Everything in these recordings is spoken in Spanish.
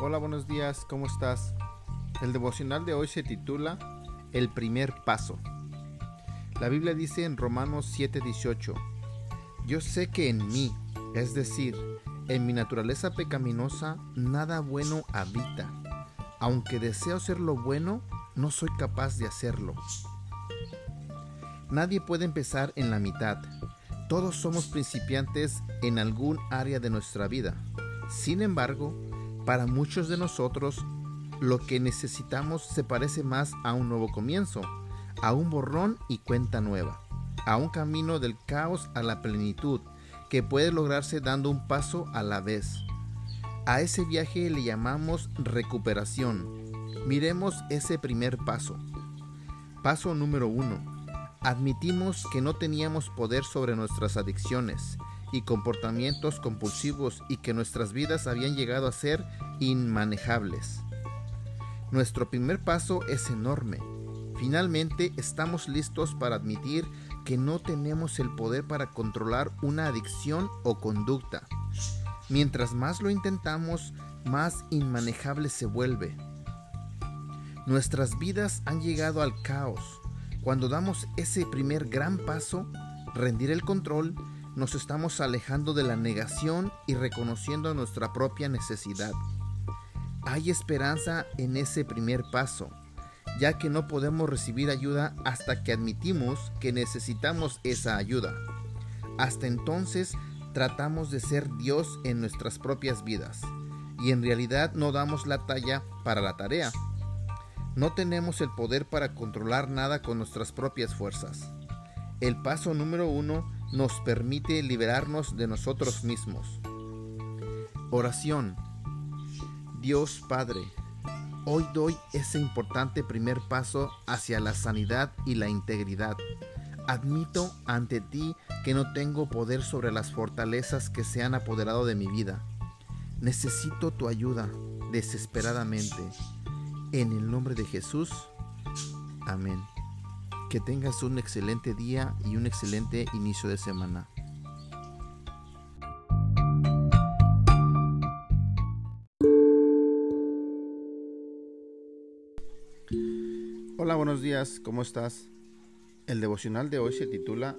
Hola, buenos días, ¿cómo estás? El devocional de hoy se titula El primer paso. La Biblia dice en Romanos 7:18, Yo sé que en mí, es decir, en mi naturaleza pecaminosa, nada bueno habita. Aunque deseo hacer lo bueno, no soy capaz de hacerlo. Nadie puede empezar en la mitad. Todos somos principiantes en algún área de nuestra vida. Sin embargo, para muchos de nosotros, lo que necesitamos se parece más a un nuevo comienzo, a un borrón y cuenta nueva, a un camino del caos a la plenitud, que puede lograrse dando un paso a la vez. A ese viaje le llamamos recuperación. Miremos ese primer paso. Paso número uno. Admitimos que no teníamos poder sobre nuestras adicciones y comportamientos compulsivos y que nuestras vidas habían llegado a ser inmanejables. Nuestro primer paso es enorme. Finalmente estamos listos para admitir que no tenemos el poder para controlar una adicción o conducta. Mientras más lo intentamos, más inmanejable se vuelve. Nuestras vidas han llegado al caos. Cuando damos ese primer gran paso, rendir el control, nos estamos alejando de la negación y reconociendo nuestra propia necesidad. Hay esperanza en ese primer paso, ya que no podemos recibir ayuda hasta que admitimos que necesitamos esa ayuda. Hasta entonces tratamos de ser Dios en nuestras propias vidas y en realidad no damos la talla para la tarea. No tenemos el poder para controlar nada con nuestras propias fuerzas. El paso número uno nos permite liberarnos de nosotros mismos. Oración. Dios Padre, hoy doy ese importante primer paso hacia la sanidad y la integridad. Admito ante ti que no tengo poder sobre las fortalezas que se han apoderado de mi vida. Necesito tu ayuda desesperadamente. En el nombre de Jesús. Amén. Que tengas un excelente día y un excelente inicio de semana. Hola, buenos días, ¿cómo estás? El devocional de hoy se titula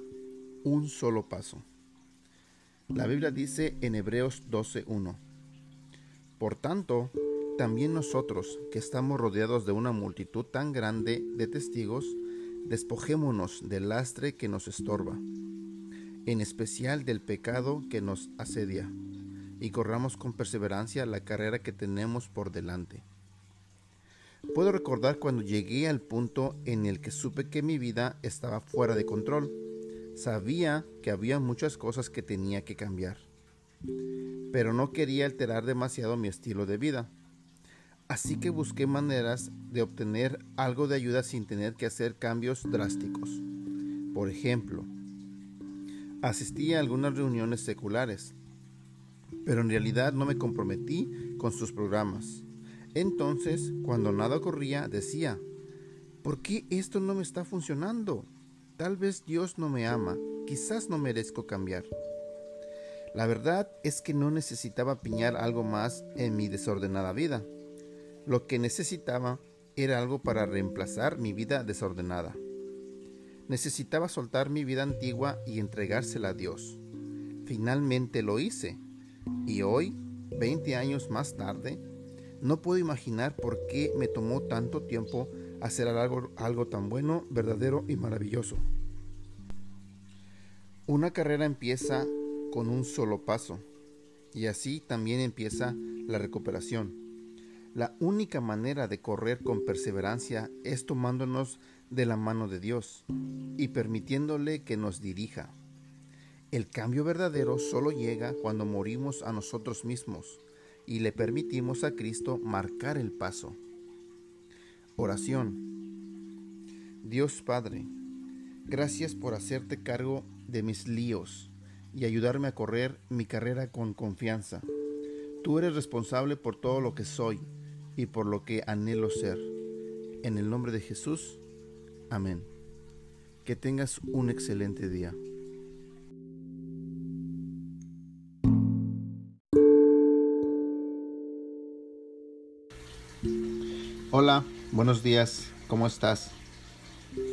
Un solo paso. La Biblia dice en Hebreos 12.1 Por tanto, también nosotros, que estamos rodeados de una multitud tan grande de testigos, despojémonos del lastre que nos estorba, en especial del pecado que nos asedia, y corramos con perseverancia la carrera que tenemos por delante. Puedo recordar cuando llegué al punto en el que supe que mi vida estaba fuera de control. Sabía que había muchas cosas que tenía que cambiar, pero no quería alterar demasiado mi estilo de vida. Así que busqué maneras de obtener algo de ayuda sin tener que hacer cambios drásticos. Por ejemplo, asistí a algunas reuniones seculares, pero en realidad no me comprometí con sus programas. Entonces, cuando nada ocurría, decía, ¿por qué esto no me está funcionando? Tal vez Dios no me ama, quizás no merezco cambiar. La verdad es que no necesitaba piñar algo más en mi desordenada vida. Lo que necesitaba era algo para reemplazar mi vida desordenada. Necesitaba soltar mi vida antigua y entregársela a Dios. Finalmente lo hice. Y hoy, 20 años más tarde, no puedo imaginar por qué me tomó tanto tiempo hacer algo, algo tan bueno, verdadero y maravilloso. Una carrera empieza con un solo paso y así también empieza la recuperación. La única manera de correr con perseverancia es tomándonos de la mano de Dios y permitiéndole que nos dirija. El cambio verdadero solo llega cuando morimos a nosotros mismos y le permitimos a Cristo marcar el paso. Oración. Dios Padre, gracias por hacerte cargo de mis líos y ayudarme a correr mi carrera con confianza. Tú eres responsable por todo lo que soy y por lo que anhelo ser. En el nombre de Jesús, amén. Que tengas un excelente día. Hola, buenos días, ¿cómo estás?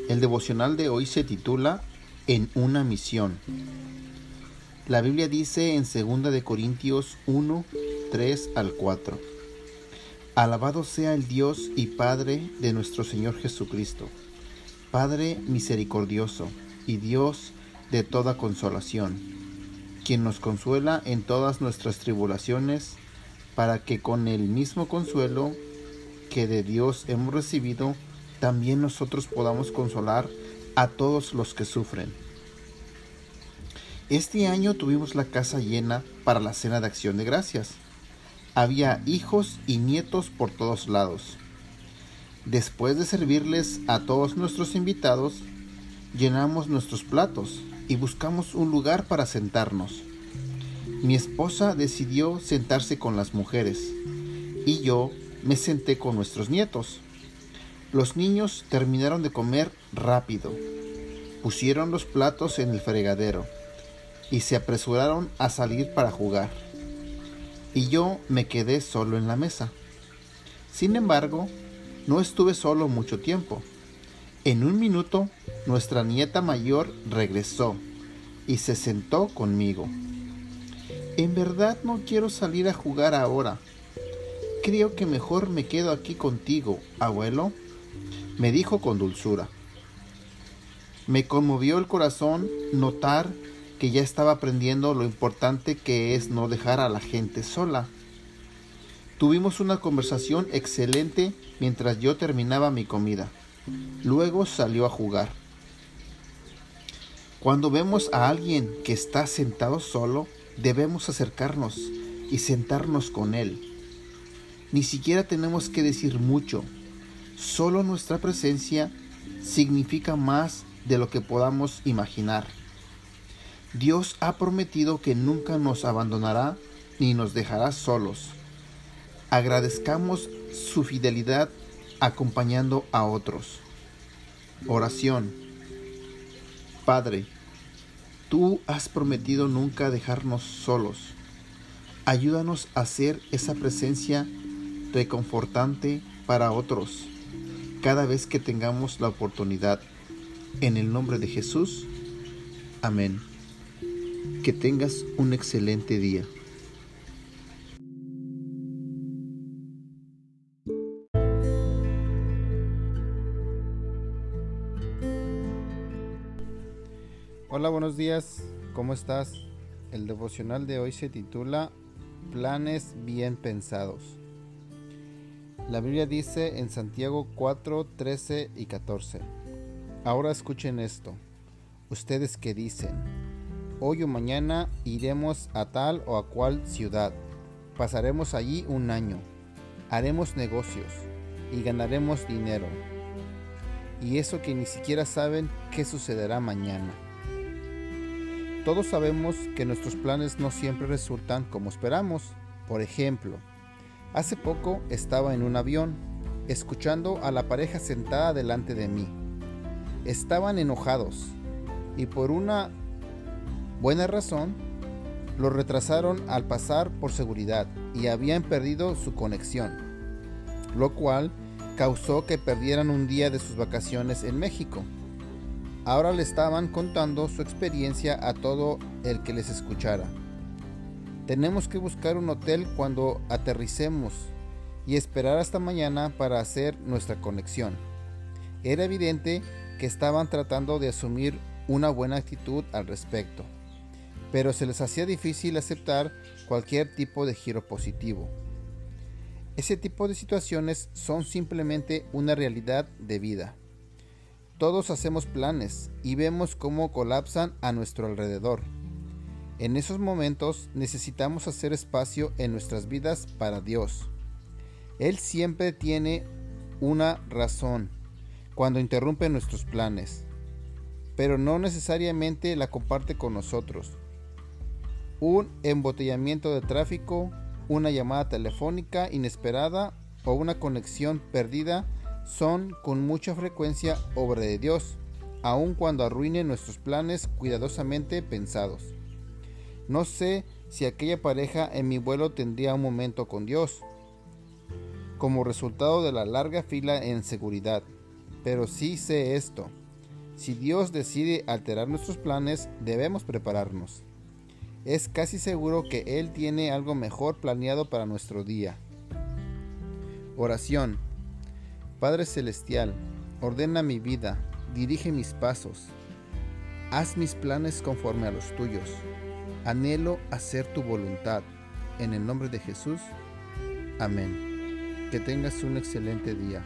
El devocional de hoy se titula En una misión. La Biblia dice en 2 de Corintios 1, 3 al 4. Alabado sea el Dios y Padre de nuestro Señor Jesucristo, Padre misericordioso y Dios de toda consolación, quien nos consuela en todas nuestras tribulaciones, para que con el mismo consuelo que de Dios hemos recibido, también nosotros podamos consolar a todos los que sufren. Este año tuvimos la casa llena para la cena de acción de gracias. Había hijos y nietos por todos lados. Después de servirles a todos nuestros invitados, llenamos nuestros platos y buscamos un lugar para sentarnos. Mi esposa decidió sentarse con las mujeres y yo me senté con nuestros nietos. Los niños terminaron de comer rápido, pusieron los platos en el fregadero y se apresuraron a salir para jugar. Y yo me quedé solo en la mesa. Sin embargo, no estuve solo mucho tiempo. En un minuto, nuestra nieta mayor regresó y se sentó conmigo. En verdad no quiero salir a jugar ahora, creo que mejor me quedo aquí contigo, abuelo, me dijo con dulzura. Me conmovió el corazón notar que ya estaba aprendiendo lo importante que es no dejar a la gente sola. Tuvimos una conversación excelente mientras yo terminaba mi comida. Luego salió a jugar. Cuando vemos a alguien que está sentado solo, debemos acercarnos y sentarnos con él. Ni siquiera tenemos que decir mucho. Solo nuestra presencia significa más de lo que podamos imaginar. Dios ha prometido que nunca nos abandonará ni nos dejará solos. Agradezcamos su fidelidad acompañando a otros. Oración. Padre, tú has prometido nunca dejarnos solos. Ayúdanos a ser esa presencia reconfortante para otros cada vez que tengamos la oportunidad. En el nombre de Jesús. Amén. Que tengas un excelente día. Hola, buenos días. ¿Cómo estás? El devocional de hoy se titula Planes bien pensados. La Biblia dice en Santiago 4, 13 y 14. Ahora escuchen esto. Ustedes que dicen, hoy o mañana iremos a tal o a cual ciudad, pasaremos allí un año, haremos negocios y ganaremos dinero. Y eso que ni siquiera saben qué sucederá mañana. Todos sabemos que nuestros planes no siempre resultan como esperamos. Por ejemplo, Hace poco estaba en un avión, escuchando a la pareja sentada delante de mí. Estaban enojados y por una buena razón lo retrasaron al pasar por seguridad y habían perdido su conexión, lo cual causó que perdieran un día de sus vacaciones en México. Ahora le estaban contando su experiencia a todo el que les escuchara. Tenemos que buscar un hotel cuando aterricemos y esperar hasta mañana para hacer nuestra conexión. Era evidente que estaban tratando de asumir una buena actitud al respecto, pero se les hacía difícil aceptar cualquier tipo de giro positivo. Ese tipo de situaciones son simplemente una realidad de vida. Todos hacemos planes y vemos cómo colapsan a nuestro alrededor. En esos momentos necesitamos hacer espacio en nuestras vidas para Dios. Él siempre tiene una razón cuando interrumpe nuestros planes, pero no necesariamente la comparte con nosotros. Un embotellamiento de tráfico, una llamada telefónica inesperada o una conexión perdida son con mucha frecuencia obra de Dios, aun cuando arruinen nuestros planes cuidadosamente pensados. No sé si aquella pareja en mi vuelo tendría un momento con Dios. como resultado de la larga fila en seguridad. Pero sí sé esto. Si Dios decide alterar nuestros planes, debemos prepararnos. Es casi seguro que Él tiene algo mejor planeado para nuestro día. Oración. Padre Celestial, ordena mi vida, dirige mis pasos. Haz mis planes conforme a los tuyos. Anhelo hacer tu voluntad. En el nombre de Jesús. Amén. Que tengas un excelente día.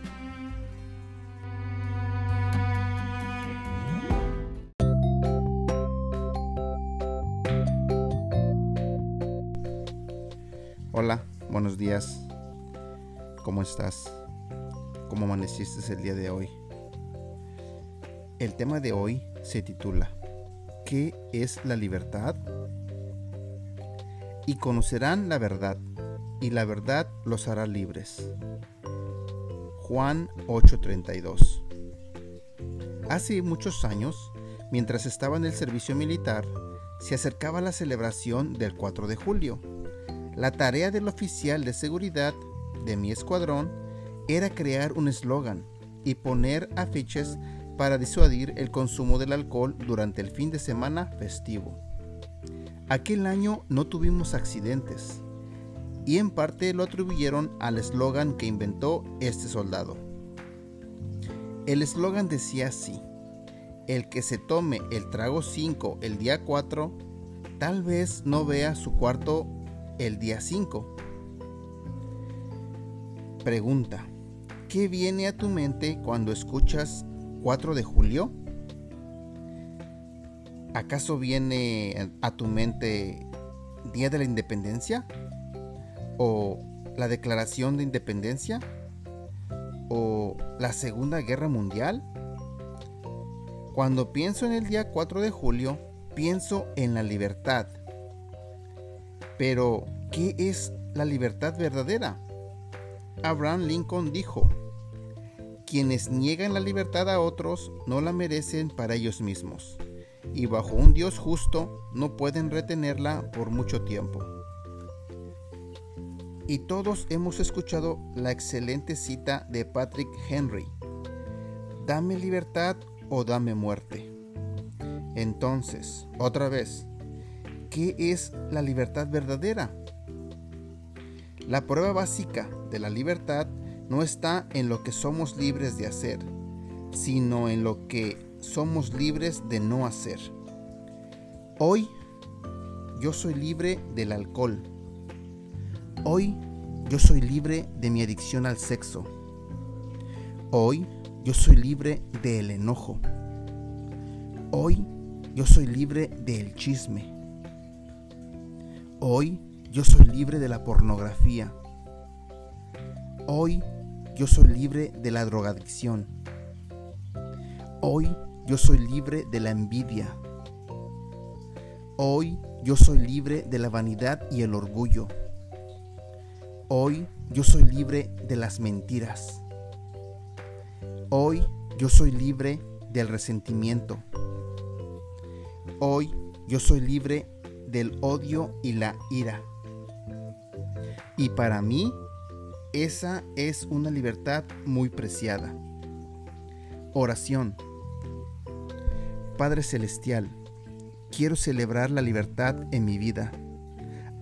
Hola, buenos días. ¿Cómo estás? ¿Cómo amaneciste el día de hoy? El tema de hoy se titula ¿Qué es la libertad? Y conocerán la verdad, y la verdad los hará libres. Juan 8:32 Hace muchos años, mientras estaba en el servicio militar, se acercaba la celebración del 4 de julio la tarea del oficial de seguridad de mi escuadrón era crear un eslogan y poner afiches para disuadir el consumo del alcohol durante el fin de semana festivo. Aquel año no tuvimos accidentes y en parte lo atribuyeron al eslogan que inventó este soldado. El eslogan decía así, el que se tome el trago 5 el día 4 tal vez no vea su cuarto el día 5. Pregunta, ¿qué viene a tu mente cuando escuchas 4 de julio? ¿Acaso viene a tu mente Día de la Independencia? ¿O la Declaración de Independencia? ¿O la Segunda Guerra Mundial? Cuando pienso en el día 4 de julio, pienso en la libertad, pero, ¿qué es la libertad verdadera? Abraham Lincoln dijo, quienes niegan la libertad a otros no la merecen para ellos mismos, y bajo un Dios justo no pueden retenerla por mucho tiempo. Y todos hemos escuchado la excelente cita de Patrick Henry, dame libertad o dame muerte. Entonces, otra vez, ¿Qué es la libertad verdadera? La prueba básica de la libertad no está en lo que somos libres de hacer, sino en lo que somos libres de no hacer. Hoy yo soy libre del alcohol. Hoy yo soy libre de mi adicción al sexo. Hoy yo soy libre del enojo. Hoy yo soy libre del chisme. Hoy yo soy libre de la pornografía. Hoy yo soy libre de la drogadicción. Hoy yo soy libre de la envidia. Hoy yo soy libre de la vanidad y el orgullo. Hoy yo soy libre de las mentiras. Hoy yo soy libre del resentimiento. Hoy yo soy libre del odio y la ira. Y para mí, esa es una libertad muy preciada. Oración. Padre Celestial, quiero celebrar la libertad en mi vida.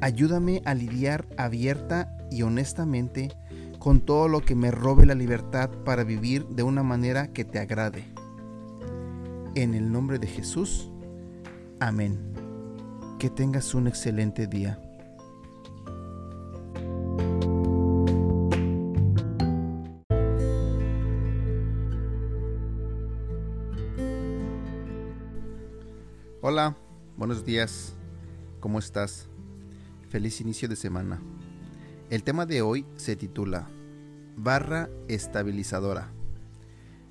Ayúdame a lidiar abierta y honestamente con todo lo que me robe la libertad para vivir de una manera que te agrade. En el nombre de Jesús. Amén. Que tengas un excelente día. Hola, buenos días. ¿Cómo estás? Feliz inicio de semana. El tema de hoy se titula Barra estabilizadora.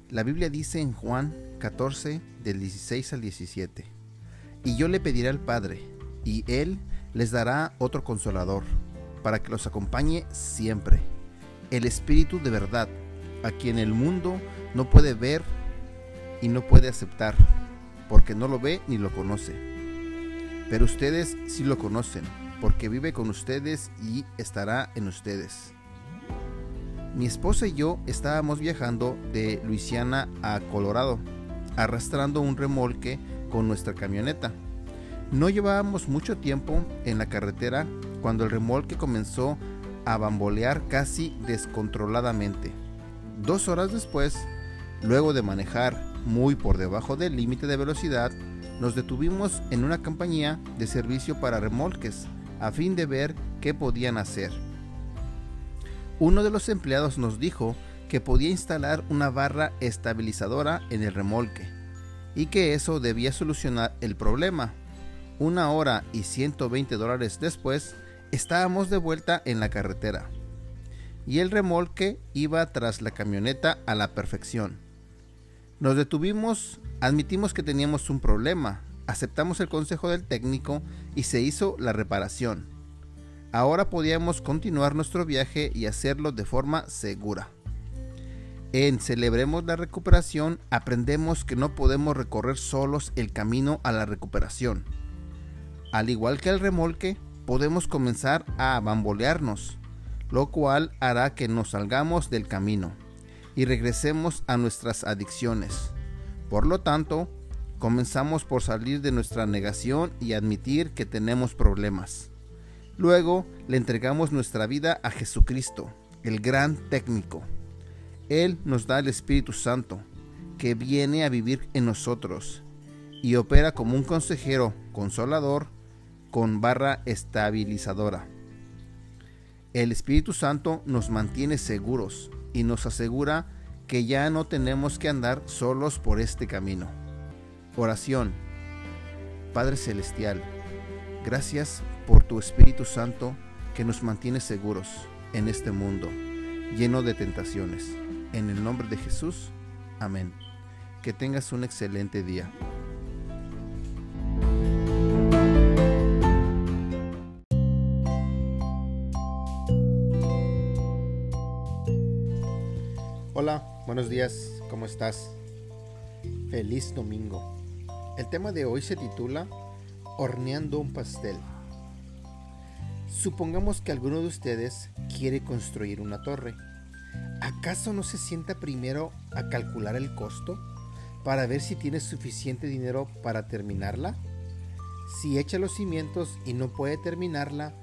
La Biblia dice en Juan 14 del 16 al 17, Y yo le pediré al Padre, y Él les dará otro consolador, para que los acompañe siempre, el Espíritu de verdad, a quien el mundo no puede ver y no puede aceptar, porque no lo ve ni lo conoce. Pero ustedes sí lo conocen, porque vive con ustedes y estará en ustedes. Mi esposa y yo estábamos viajando de Luisiana a Colorado, arrastrando un remolque con nuestra camioneta. No llevábamos mucho tiempo en la carretera cuando el remolque comenzó a bambolear casi descontroladamente. Dos horas después, luego de manejar muy por debajo del límite de velocidad, nos detuvimos en una compañía de servicio para remolques a fin de ver qué podían hacer. Uno de los empleados nos dijo que podía instalar una barra estabilizadora en el remolque y que eso debía solucionar el problema. Una hora y 120 dólares después, estábamos de vuelta en la carretera y el remolque iba tras la camioneta a la perfección. Nos detuvimos, admitimos que teníamos un problema, aceptamos el consejo del técnico y se hizo la reparación. Ahora podíamos continuar nuestro viaje y hacerlo de forma segura. En Celebremos la Recuperación aprendemos que no podemos recorrer solos el camino a la recuperación. Al igual que el remolque, podemos comenzar a bambolearnos, lo cual hará que nos salgamos del camino y regresemos a nuestras adicciones. Por lo tanto, comenzamos por salir de nuestra negación y admitir que tenemos problemas. Luego le entregamos nuestra vida a Jesucristo, el gran técnico. Él nos da el Espíritu Santo, que viene a vivir en nosotros y opera como un consejero consolador con barra estabilizadora. El Espíritu Santo nos mantiene seguros y nos asegura que ya no tenemos que andar solos por este camino. Oración. Padre Celestial, gracias por tu Espíritu Santo que nos mantiene seguros en este mundo lleno de tentaciones. En el nombre de Jesús, amén. Que tengas un excelente día. Buenos días, ¿cómo estás? Feliz domingo. El tema de hoy se titula Horneando un pastel. Supongamos que alguno de ustedes quiere construir una torre. ¿Acaso no se sienta primero a calcular el costo para ver si tiene suficiente dinero para terminarla? Si echa los cimientos y no puede terminarla,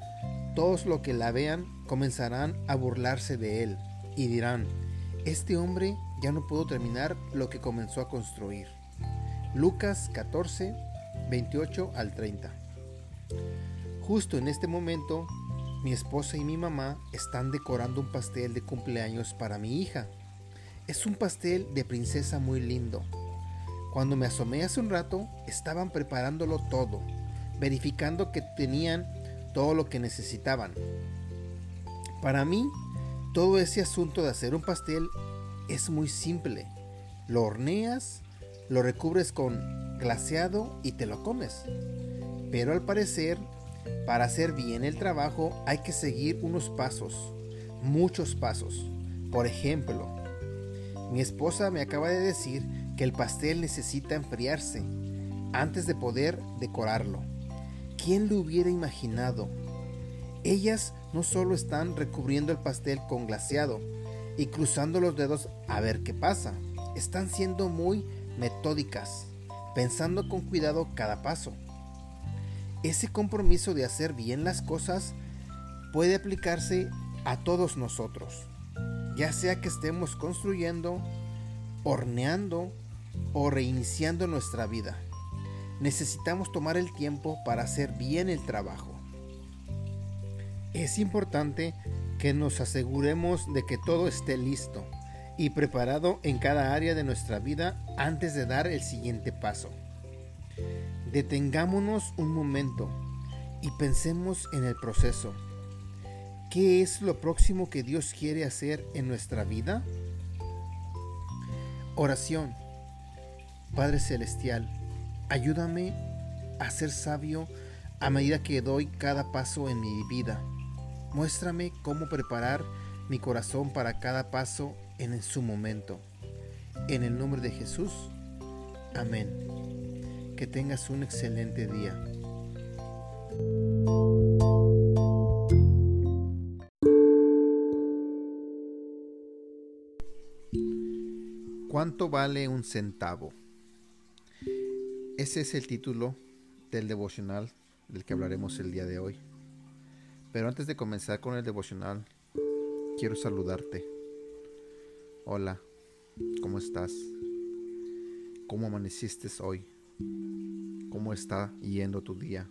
todos los que la vean comenzarán a burlarse de él y dirán, este hombre ya no pudo terminar lo que comenzó a construir. Lucas 14, 28 al 30. Justo en este momento, mi esposa y mi mamá están decorando un pastel de cumpleaños para mi hija. Es un pastel de princesa muy lindo. Cuando me asomé hace un rato, estaban preparándolo todo, verificando que tenían todo lo que necesitaban. Para mí, todo ese asunto de hacer un pastel es muy simple. Lo horneas, lo recubres con glaseado y te lo comes. Pero al parecer para hacer bien el trabajo hay que seguir unos pasos, muchos pasos. Por ejemplo, mi esposa me acaba de decir que el pastel necesita enfriarse antes de poder decorarlo. ¿Quién lo hubiera imaginado? Ellas no solo están recubriendo el pastel con glaseado y cruzando los dedos a ver qué pasa, están siendo muy metódicas, pensando con cuidado cada paso. Ese compromiso de hacer bien las cosas puede aplicarse a todos nosotros, ya sea que estemos construyendo, horneando o reiniciando nuestra vida. Necesitamos tomar el tiempo para hacer bien el trabajo. Es importante que nos aseguremos de que todo esté listo y preparado en cada área de nuestra vida antes de dar el siguiente paso. Detengámonos un momento y pensemos en el proceso. ¿Qué es lo próximo que Dios quiere hacer en nuestra vida? Oración. Padre Celestial, ayúdame a ser sabio a medida que doy cada paso en mi vida. Muéstrame cómo preparar mi corazón para cada paso en su momento. En el nombre de Jesús. Amén. Que tengas un excelente día. ¿Cuánto vale un centavo? Ese es el título del devocional del que hablaremos el día de hoy. Pero antes de comenzar con el devocional, quiero saludarte. Hola, ¿cómo estás? ¿Cómo amaneciste hoy? ¿Cómo está yendo tu día?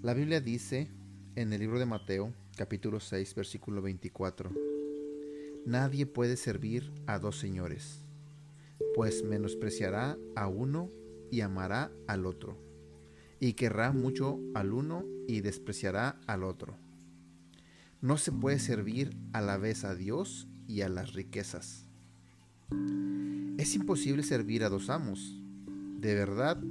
La Biblia dice en el libro de Mateo, capítulo 6, versículo 24, Nadie puede servir a dos señores, pues menospreciará a uno y amará al otro, y querrá mucho al uno y despreciará al otro. No se puede servir a la vez a Dios y a las riquezas. Es imposible servir a dos amos. De verdad,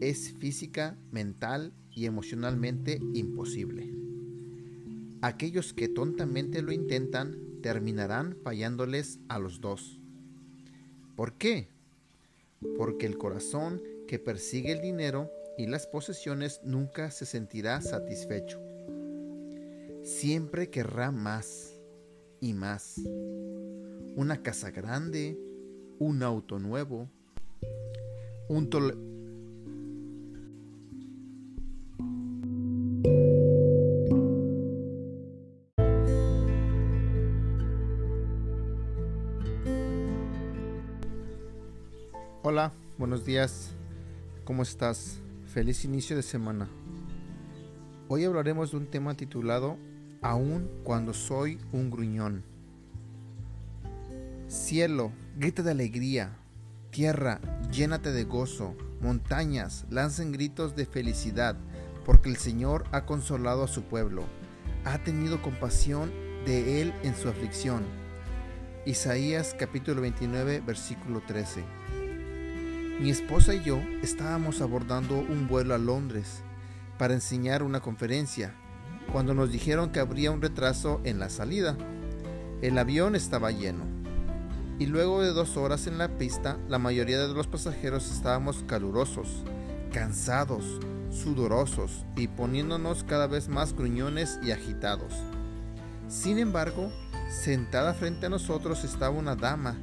es física, mental y emocionalmente imposible. Aquellos que tontamente lo intentan terminarán fallándoles a los dos. ¿Por qué? Porque el corazón que persigue el dinero y las posesiones nunca se sentirá satisfecho. Siempre querrá más y más. Una casa grande, un auto nuevo, un, Hola, buenos días. ¿Cómo estás? Feliz inicio de semana. Hoy hablaremos de un tema titulado Aún cuando soy un gruñón. Cielo, grita de alegría. Tierra, llénate de gozo. Montañas, lancen gritos de felicidad, porque el Señor ha consolado a su pueblo. Ha tenido compasión de él en su aflicción. Isaías capítulo 29 versículo 13. Mi esposa y yo estábamos abordando un vuelo a Londres para enseñar una conferencia cuando nos dijeron que habría un retraso en la salida. El avión estaba lleno y luego de dos horas en la pista la mayoría de los pasajeros estábamos calurosos, cansados, sudorosos y poniéndonos cada vez más gruñones y agitados. Sin embargo, sentada frente a nosotros estaba una dama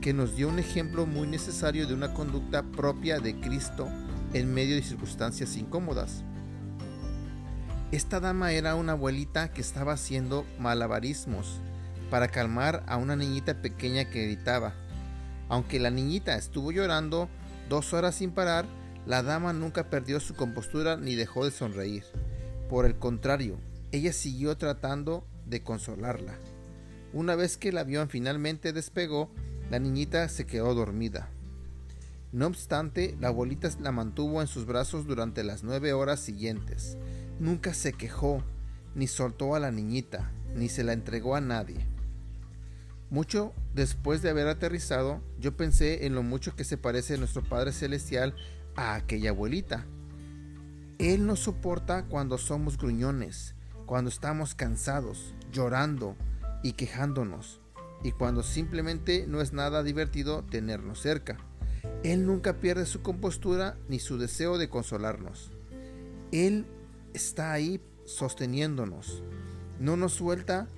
que nos dio un ejemplo muy necesario de una conducta propia de Cristo en medio de circunstancias incómodas. Esta dama era una abuelita que estaba haciendo malabarismos para calmar a una niñita pequeña que gritaba. Aunque la niñita estuvo llorando dos horas sin parar, la dama nunca perdió su compostura ni dejó de sonreír. Por el contrario, ella siguió tratando de consolarla. Una vez que el avión finalmente despegó, la niñita se quedó dormida. No obstante, la abuelita la mantuvo en sus brazos durante las nueve horas siguientes. Nunca se quejó, ni soltó a la niñita, ni se la entregó a nadie. Mucho después de haber aterrizado, yo pensé en lo mucho que se parece nuestro Padre Celestial a aquella abuelita. Él nos soporta cuando somos gruñones, cuando estamos cansados, llorando y quejándonos y cuando simplemente no es nada divertido tenernos cerca. Él nunca pierde su compostura ni su deseo de consolarnos. Él está ahí sosteniéndonos. No nos suelta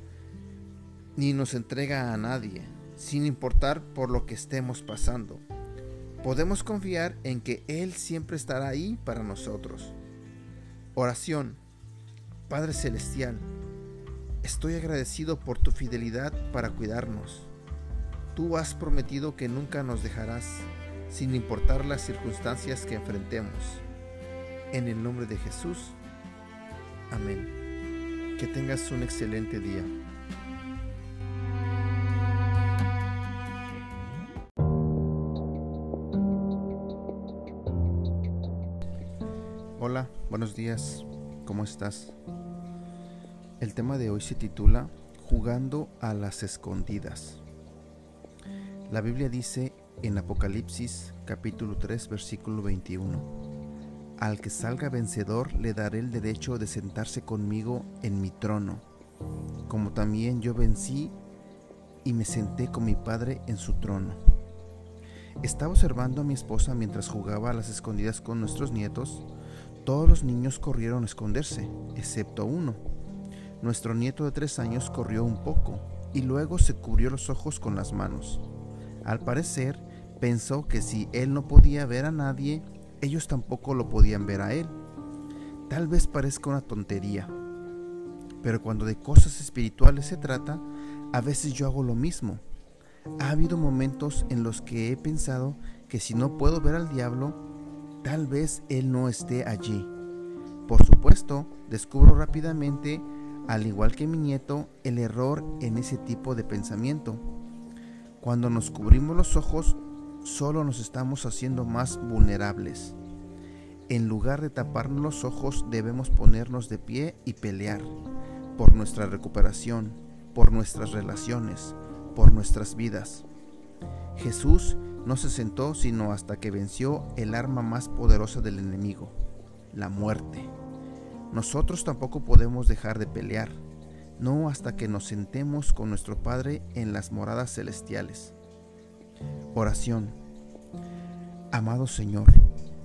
ni nos entrega a nadie, sin importar por lo que estemos pasando. Podemos confiar en que Él siempre estará ahí para nosotros. Oración. Padre Celestial, Estoy agradecido por tu fidelidad para cuidarnos. Tú has prometido que nunca nos dejarás, sin importar las circunstancias que enfrentemos. En el nombre de Jesús. Amén. Que tengas un excelente día. Hola, buenos días. ¿Cómo estás? El tema de hoy se titula Jugando a las escondidas. La Biblia dice en Apocalipsis capítulo 3 versículo 21, Al que salga vencedor le daré el derecho de sentarse conmigo en mi trono, como también yo vencí y me senté con mi Padre en su trono. Estaba observando a mi esposa mientras jugaba a las escondidas con nuestros nietos. Todos los niños corrieron a esconderse, excepto uno nuestro nieto de tres años corrió un poco y luego se cubrió los ojos con las manos. Al parecer, pensó que si él no podía ver a nadie, ellos tampoco lo podían ver a él. Tal vez parezca una tontería, pero cuando de cosas espirituales se trata, a veces yo hago lo mismo. Ha habido momentos en los que he pensado que si no puedo ver al diablo, tal vez él no esté allí. Por supuesto, descubro rápidamente, al igual que mi nieto, el error en ese tipo de pensamiento. Cuando nos cubrimos los ojos, solo nos estamos haciendo más vulnerables. En lugar de taparnos los ojos, debemos ponernos de pie y pelear por nuestra recuperación, por nuestras relaciones, por nuestras vidas. Jesús no se sentó sino hasta que venció el arma más poderosa del enemigo, la muerte. Nosotros tampoco podemos dejar de pelear, no hasta que nos sentemos con nuestro Padre en las moradas celestiales. Oración. Amado Señor,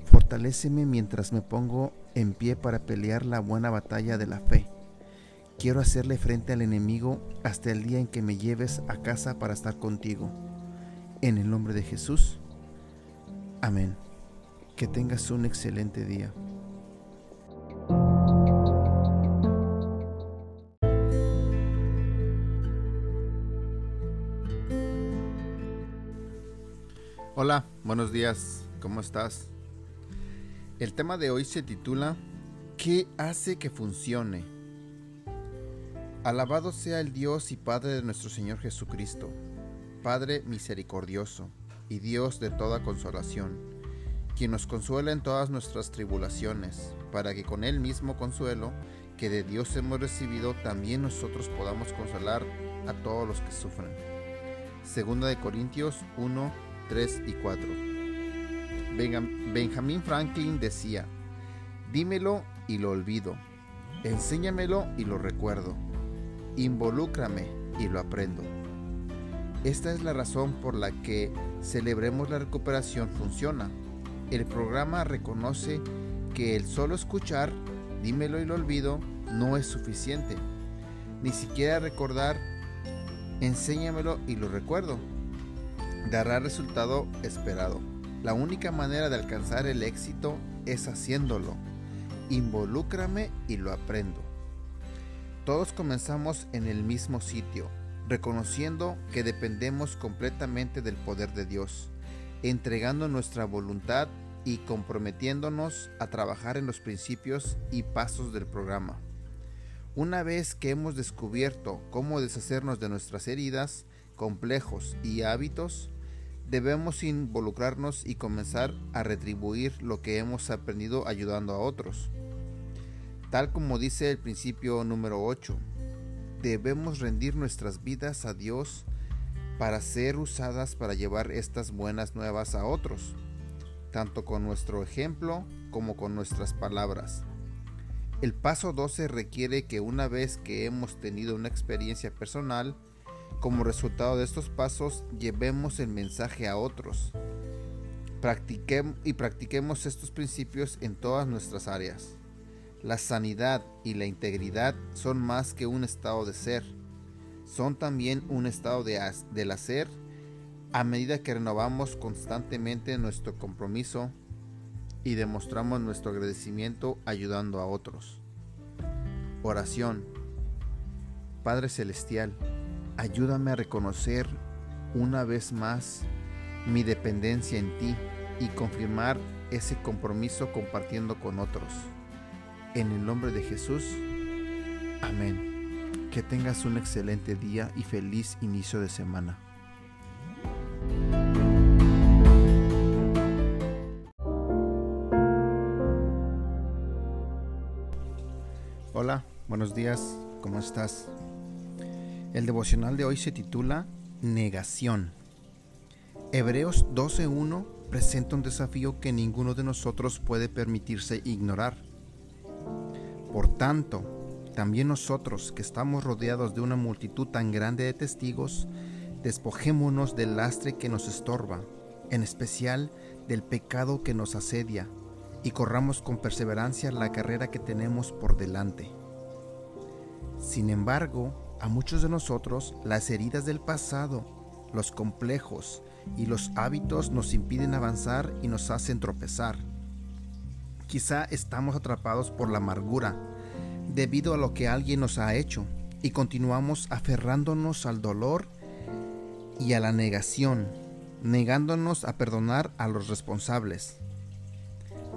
fortaléceme mientras me pongo en pie para pelear la buena batalla de la fe. Quiero hacerle frente al enemigo hasta el día en que me lleves a casa para estar contigo. En el nombre de Jesús. Amén. Que tengas un excelente día. Hola, buenos días, ¿cómo estás? El tema de hoy se titula ¿Qué hace que funcione? Alabado sea el Dios y Padre de nuestro Señor Jesucristo, Padre misericordioso y Dios de toda consolación, quien nos consuela en todas nuestras tribulaciones, para que con el mismo consuelo que de Dios hemos recibido, también nosotros podamos consolar a todos los que sufren. Segunda de Corintios 1, 3 y 4. Benjamin Franklin decía, dímelo y lo olvido, enséñamelo y lo recuerdo, involúcrame y lo aprendo. Esta es la razón por la que Celebremos la Recuperación funciona. El programa reconoce que el solo escuchar, dímelo y lo olvido, no es suficiente. Ni siquiera recordar, enséñamelo y lo recuerdo dará resultado esperado. La única manera de alcanzar el éxito es haciéndolo. Involúcrame y lo aprendo. Todos comenzamos en el mismo sitio, reconociendo que dependemos completamente del poder de Dios, entregando nuestra voluntad y comprometiéndonos a trabajar en los principios y pasos del programa. Una vez que hemos descubierto cómo deshacernos de nuestras heridas, complejos y hábitos, debemos involucrarnos y comenzar a retribuir lo que hemos aprendido ayudando a otros. Tal como dice el principio número 8, debemos rendir nuestras vidas a Dios para ser usadas para llevar estas buenas nuevas a otros, tanto con nuestro ejemplo como con nuestras palabras. El paso 12 requiere que una vez que hemos tenido una experiencia personal, como resultado de estos pasos, llevemos el mensaje a otros. Practiquemos y practiquemos estos principios en todas nuestras áreas. La sanidad y la integridad son más que un estado de ser, son también un estado de del hacer a medida que renovamos constantemente nuestro compromiso y demostramos nuestro agradecimiento ayudando a otros. Oración. Padre Celestial, Ayúdame a reconocer una vez más mi dependencia en ti y confirmar ese compromiso compartiendo con otros. En el nombre de Jesús, amén. Que tengas un excelente día y feliz inicio de semana. Hola, buenos días, ¿cómo estás? El devocional de hoy se titula Negación. Hebreos 12.1 presenta un desafío que ninguno de nosotros puede permitirse ignorar. Por tanto, también nosotros que estamos rodeados de una multitud tan grande de testigos, despojémonos del lastre que nos estorba, en especial del pecado que nos asedia, y corramos con perseverancia la carrera que tenemos por delante. Sin embargo, A muchos de nosotros las heridas del pasado, los complejos y los hábitos nos impiden avanzar y nos hacen tropezar. Quizá estamos atrapados por la amargura debido a lo que alguien nos ha hecho y continuamos aferrándonos al dolor y a la negación, negándonos a perdonar a los responsables.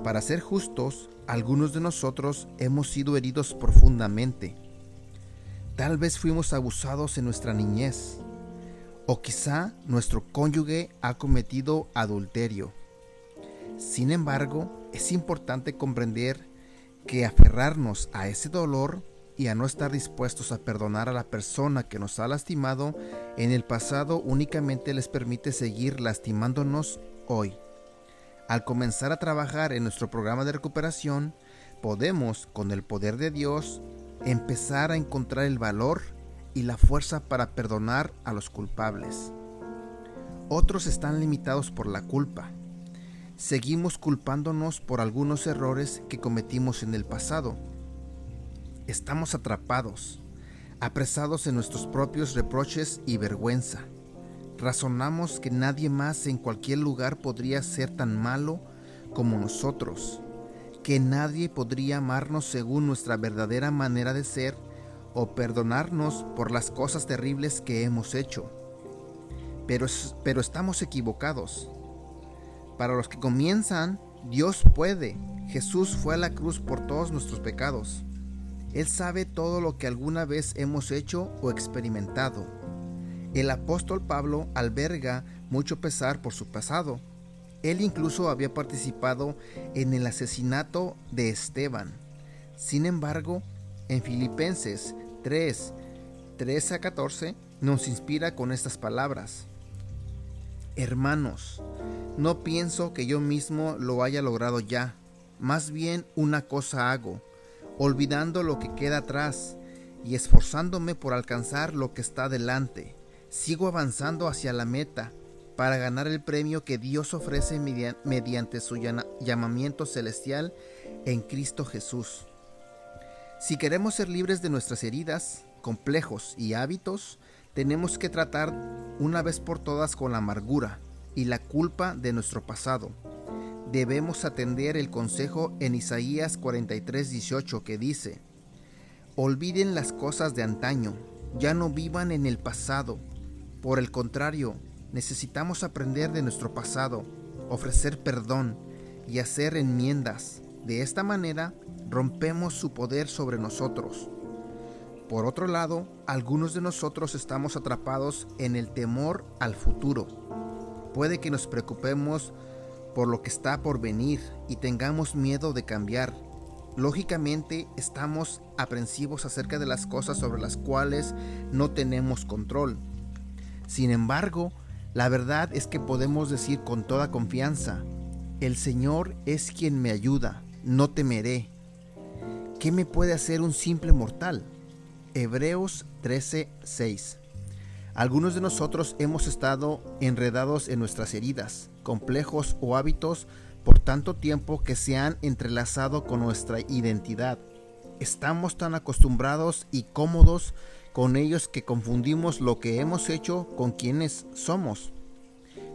Para ser justos, algunos de nosotros hemos sido heridos profundamente. Tal vez fuimos abusados en nuestra niñez, o quizá nuestro cónyuge ha cometido adulterio. Sin embargo, es importante comprender que aferrarnos a ese dolor y a no estar dispuestos a perdonar a la persona que nos ha lastimado en el pasado únicamente les permite seguir lastimándonos hoy. Al comenzar a trabajar en nuestro programa de recuperación, podemos, con el poder de Dios, empezar a encontrar el valor y la fuerza para perdonar a los culpables. Otros están limitados por la culpa. Seguimos culpándonos por algunos errores que cometimos en el pasado estamos atrapados, apresados en nuestros propios reproches y vergüenza. Razonamos que nadie más en cualquier lugar podría ser tan malo como nosotros, que nadie podría amarnos según nuestra verdadera manera de ser o perdonarnos por las cosas terribles que hemos hecho. Pero, pero estamos equivocados. Para los que comienzan, Dios puede. Jesús fue a la cruz por todos nuestros pecados. Él sabe todo lo que alguna vez hemos hecho o experimentado. El apóstol Pablo alberga mucho pesar por su pasado. Él incluso había participado en el asesinato de Esteban. Sin embargo, en Filipenses 3, 13 a 14 nos inspira con estas palabras. Hermanos, no pienso que yo mismo lo haya logrado ya, más bien una cosa hago olvidando lo que queda atrás y esforzándome por alcanzar lo que está delante. Sigo avanzando hacia la meta para ganar el premio que Dios ofrece mediante su llamamiento celestial en Cristo Jesús. Si queremos ser libres de nuestras heridas, complejos y hábitos, tenemos que tratar una vez por todas con la amargura y la culpa de nuestro pasado debemos atender el consejo en Isaías 43:18 que dice, Olviden las cosas de antaño, ya no vivan en el pasado. Por el contrario, necesitamos aprender de nuestro pasado, ofrecer perdón y hacer enmiendas. De esta manera, rompemos su poder sobre nosotros. Por otro lado, algunos de nosotros estamos atrapados en el temor al futuro. Puede que nos preocupemos por lo que está por venir y tengamos miedo de cambiar. Lógicamente estamos aprensivos acerca de las cosas sobre las cuales no tenemos control. Sin embargo, la verdad es que podemos decir con toda confianza, el Señor es quien me ayuda, no temeré. ¿Qué me puede hacer un simple mortal? Hebreos 13:6 algunos de nosotros hemos estado enredados en nuestras heridas, complejos o hábitos por tanto tiempo que se han entrelazado con nuestra identidad. Estamos tan acostumbrados y cómodos con ellos que confundimos lo que hemos hecho con quienes somos.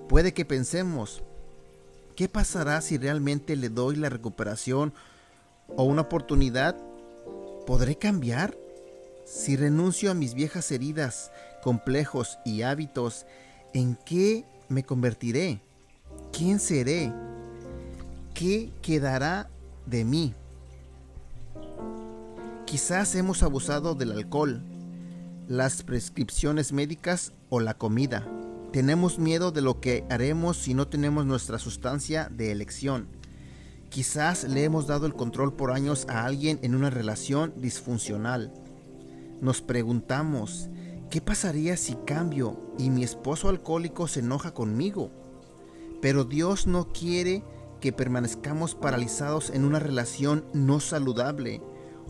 Puede que pensemos, ¿qué pasará si realmente le doy la recuperación o una oportunidad? ¿Podré cambiar? Si renuncio a mis viejas heridas, complejos y hábitos, ¿en qué me convertiré? ¿Quién seré? ¿Qué quedará de mí? Quizás hemos abusado del alcohol, las prescripciones médicas o la comida. Tenemos miedo de lo que haremos si no tenemos nuestra sustancia de elección. Quizás le hemos dado el control por años a alguien en una relación disfuncional nos preguntamos, ¿qué pasaría si cambio y mi esposo alcohólico se enoja conmigo? Pero Dios no quiere que permanezcamos paralizados en una relación no saludable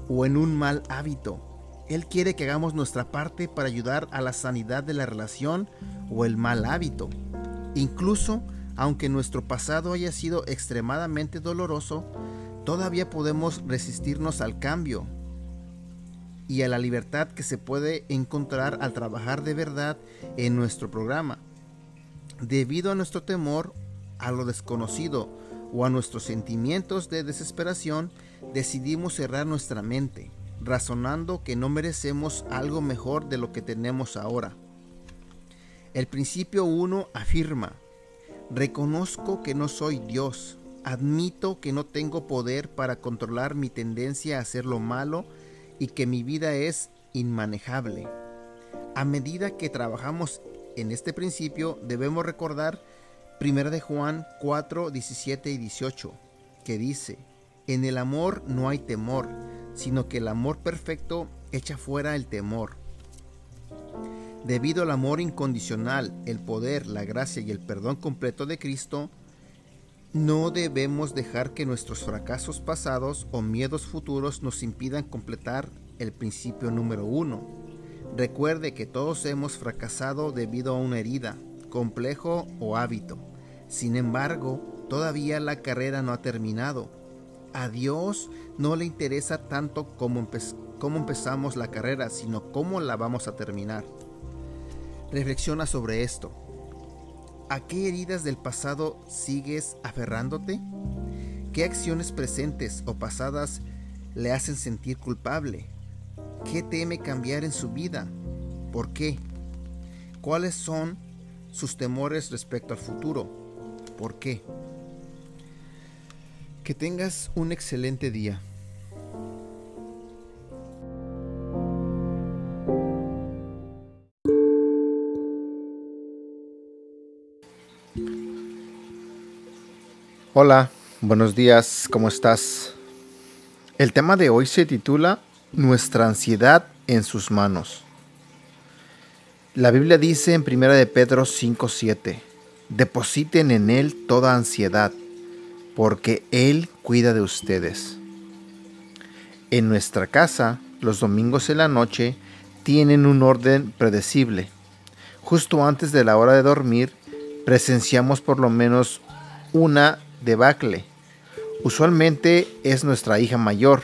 o en un mal hábito. Él quiere que hagamos nuestra parte para ayudar a la sanidad de la relación o el mal hábito. Incluso aunque nuestro pasado haya sido extremadamente doloroso, todavía podemos resistirnos al cambio y a la libertad que se puede encontrar al trabajar de verdad en nuestro programa. Debido a nuestro temor a lo desconocido o a nuestros sentimientos de desesperación, decidimos cerrar nuestra mente, razonando que no merecemos algo mejor de lo que tenemos ahora. El principio 1 afirma, reconozco que no soy Dios, admito que no tengo poder para controlar mi tendencia a hacer lo malo y que mi vida es inmanejable. A medida que trabajamos en este principio, debemos recordar 1 de Juan 4, 17 y 18, que dice, en el amor no hay temor, sino que el amor perfecto echa fuera el temor. Debido al amor incondicional, el poder, la gracia y el perdón completo de Cristo, no debemos dejar que nuestros fracasos pasados o miedos futuros nos impidan completar el principio número uno. Recuerde que todos hemos fracasado debido a una herida, complejo o hábito. Sin embargo, todavía la carrera no ha terminado. A Dios no le interesa tanto cómo, cómo empezamos la carrera, sino cómo la vamos a terminar. Reflexiona sobre esto. ¿A qué heridas del pasado sigues aferrándote? ¿Qué acciones presentes o pasadas le hacen sentir culpable? ¿Qué teme cambiar en su vida? ¿Por qué? ¿Cuáles son sus temores respecto al futuro? ¿Por qué? Que tengas un excelente día. Hola, buenos días, ¿cómo estás? El tema de hoy se titula Nuestra ansiedad en sus manos. La Biblia dice en 1 de Pedro 5:7, depositen en Él toda ansiedad, porque Él cuida de ustedes. En nuestra casa, los domingos en la noche tienen un orden predecible. Justo antes de la hora de dormir, presenciamos por lo menos una debacle. Usualmente es nuestra hija mayor.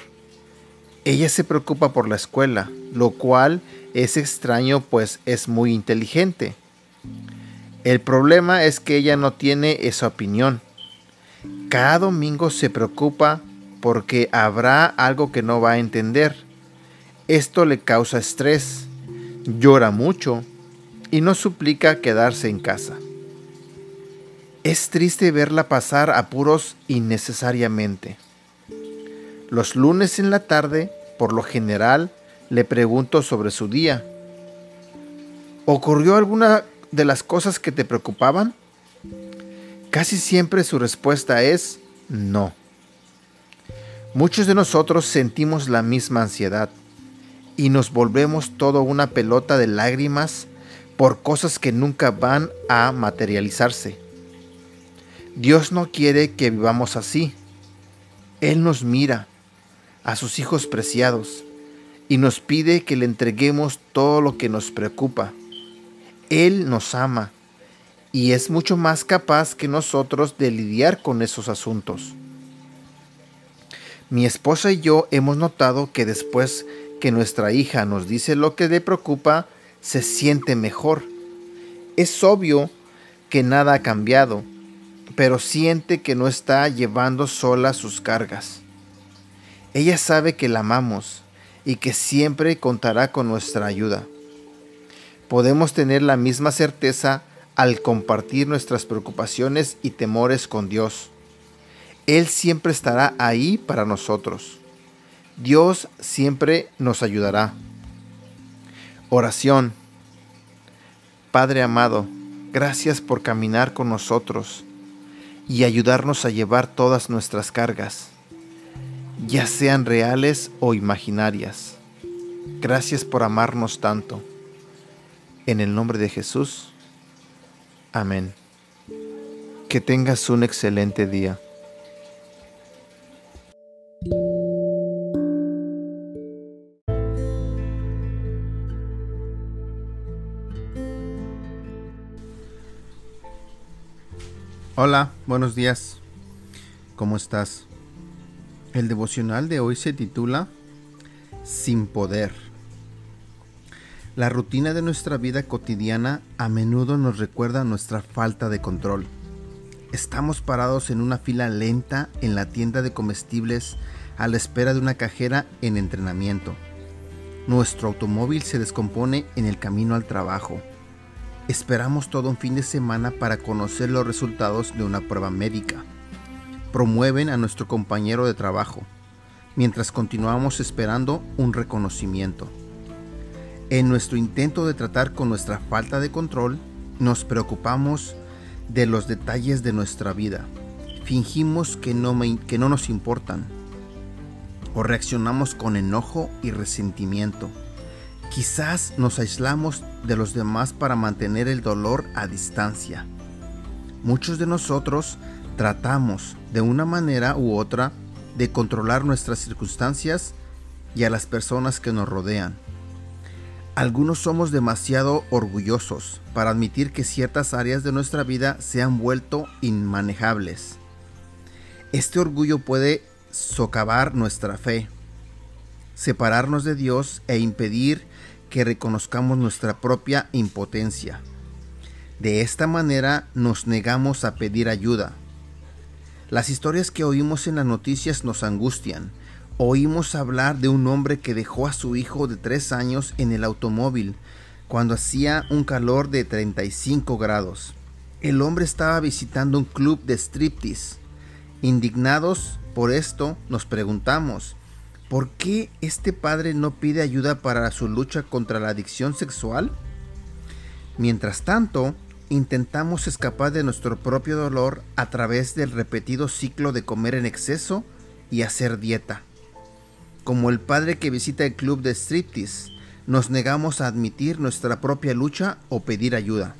Ella se preocupa por la escuela, lo cual es extraño pues es muy inteligente. El problema es que ella no tiene esa opinión. Cada domingo se preocupa porque habrá algo que no va a entender. Esto le causa estrés, llora mucho y no suplica quedarse en casa. Es triste verla pasar apuros innecesariamente. Los lunes en la tarde, por lo general, le pregunto sobre su día. ¿Ocurrió alguna de las cosas que te preocupaban? Casi siempre su respuesta es no. Muchos de nosotros sentimos la misma ansiedad y nos volvemos todo una pelota de lágrimas por cosas que nunca van a materializarse. Dios no quiere que vivamos así. Él nos mira a sus hijos preciados y nos pide que le entreguemos todo lo que nos preocupa. Él nos ama y es mucho más capaz que nosotros de lidiar con esos asuntos. Mi esposa y yo hemos notado que después que nuestra hija nos dice lo que le preocupa, se siente mejor. Es obvio que nada ha cambiado pero siente que no está llevando sola sus cargas. Ella sabe que la amamos y que siempre contará con nuestra ayuda. Podemos tener la misma certeza al compartir nuestras preocupaciones y temores con Dios. Él siempre estará ahí para nosotros. Dios siempre nos ayudará. Oración. Padre amado, gracias por caminar con nosotros y ayudarnos a llevar todas nuestras cargas, ya sean reales o imaginarias. Gracias por amarnos tanto. En el nombre de Jesús. Amén. Que tengas un excelente día. Hola, buenos días. ¿Cómo estás? El devocional de hoy se titula Sin poder. La rutina de nuestra vida cotidiana a menudo nos recuerda nuestra falta de control. Estamos parados en una fila lenta en la tienda de comestibles a la espera de una cajera en entrenamiento. Nuestro automóvil se descompone en el camino al trabajo. Esperamos todo un fin de semana para conocer los resultados de una prueba médica. Promueven a nuestro compañero de trabajo, mientras continuamos esperando un reconocimiento. En nuestro intento de tratar con nuestra falta de control, nos preocupamos de los detalles de nuestra vida. Fingimos que no, que no nos importan. O reaccionamos con enojo y resentimiento. Quizás nos aislamos de los demás para mantener el dolor a distancia. Muchos de nosotros tratamos de una manera u otra de controlar nuestras circunstancias y a las personas que nos rodean. Algunos somos demasiado orgullosos para admitir que ciertas áreas de nuestra vida se han vuelto inmanejables. Este orgullo puede socavar nuestra fe, separarnos de Dios e impedir que reconozcamos nuestra propia impotencia. De esta manera nos negamos a pedir ayuda. Las historias que oímos en las noticias nos angustian, oímos hablar de un hombre que dejó a su hijo de tres años en el automóvil cuando hacía un calor de 35 grados. El hombre estaba visitando un club de striptease. Indignados por esto, nos preguntamos, ¿por qué este padre no pide ayuda para su lucha contra la adicción sexual? Mientras tanto, intentamos escapar de nuestro propio dolor a través del repetido ciclo de comer en exceso y hacer dieta como el padre que visita el club de striptease, nos negamos a admitir nuestra propia lucha o pedir ayuda.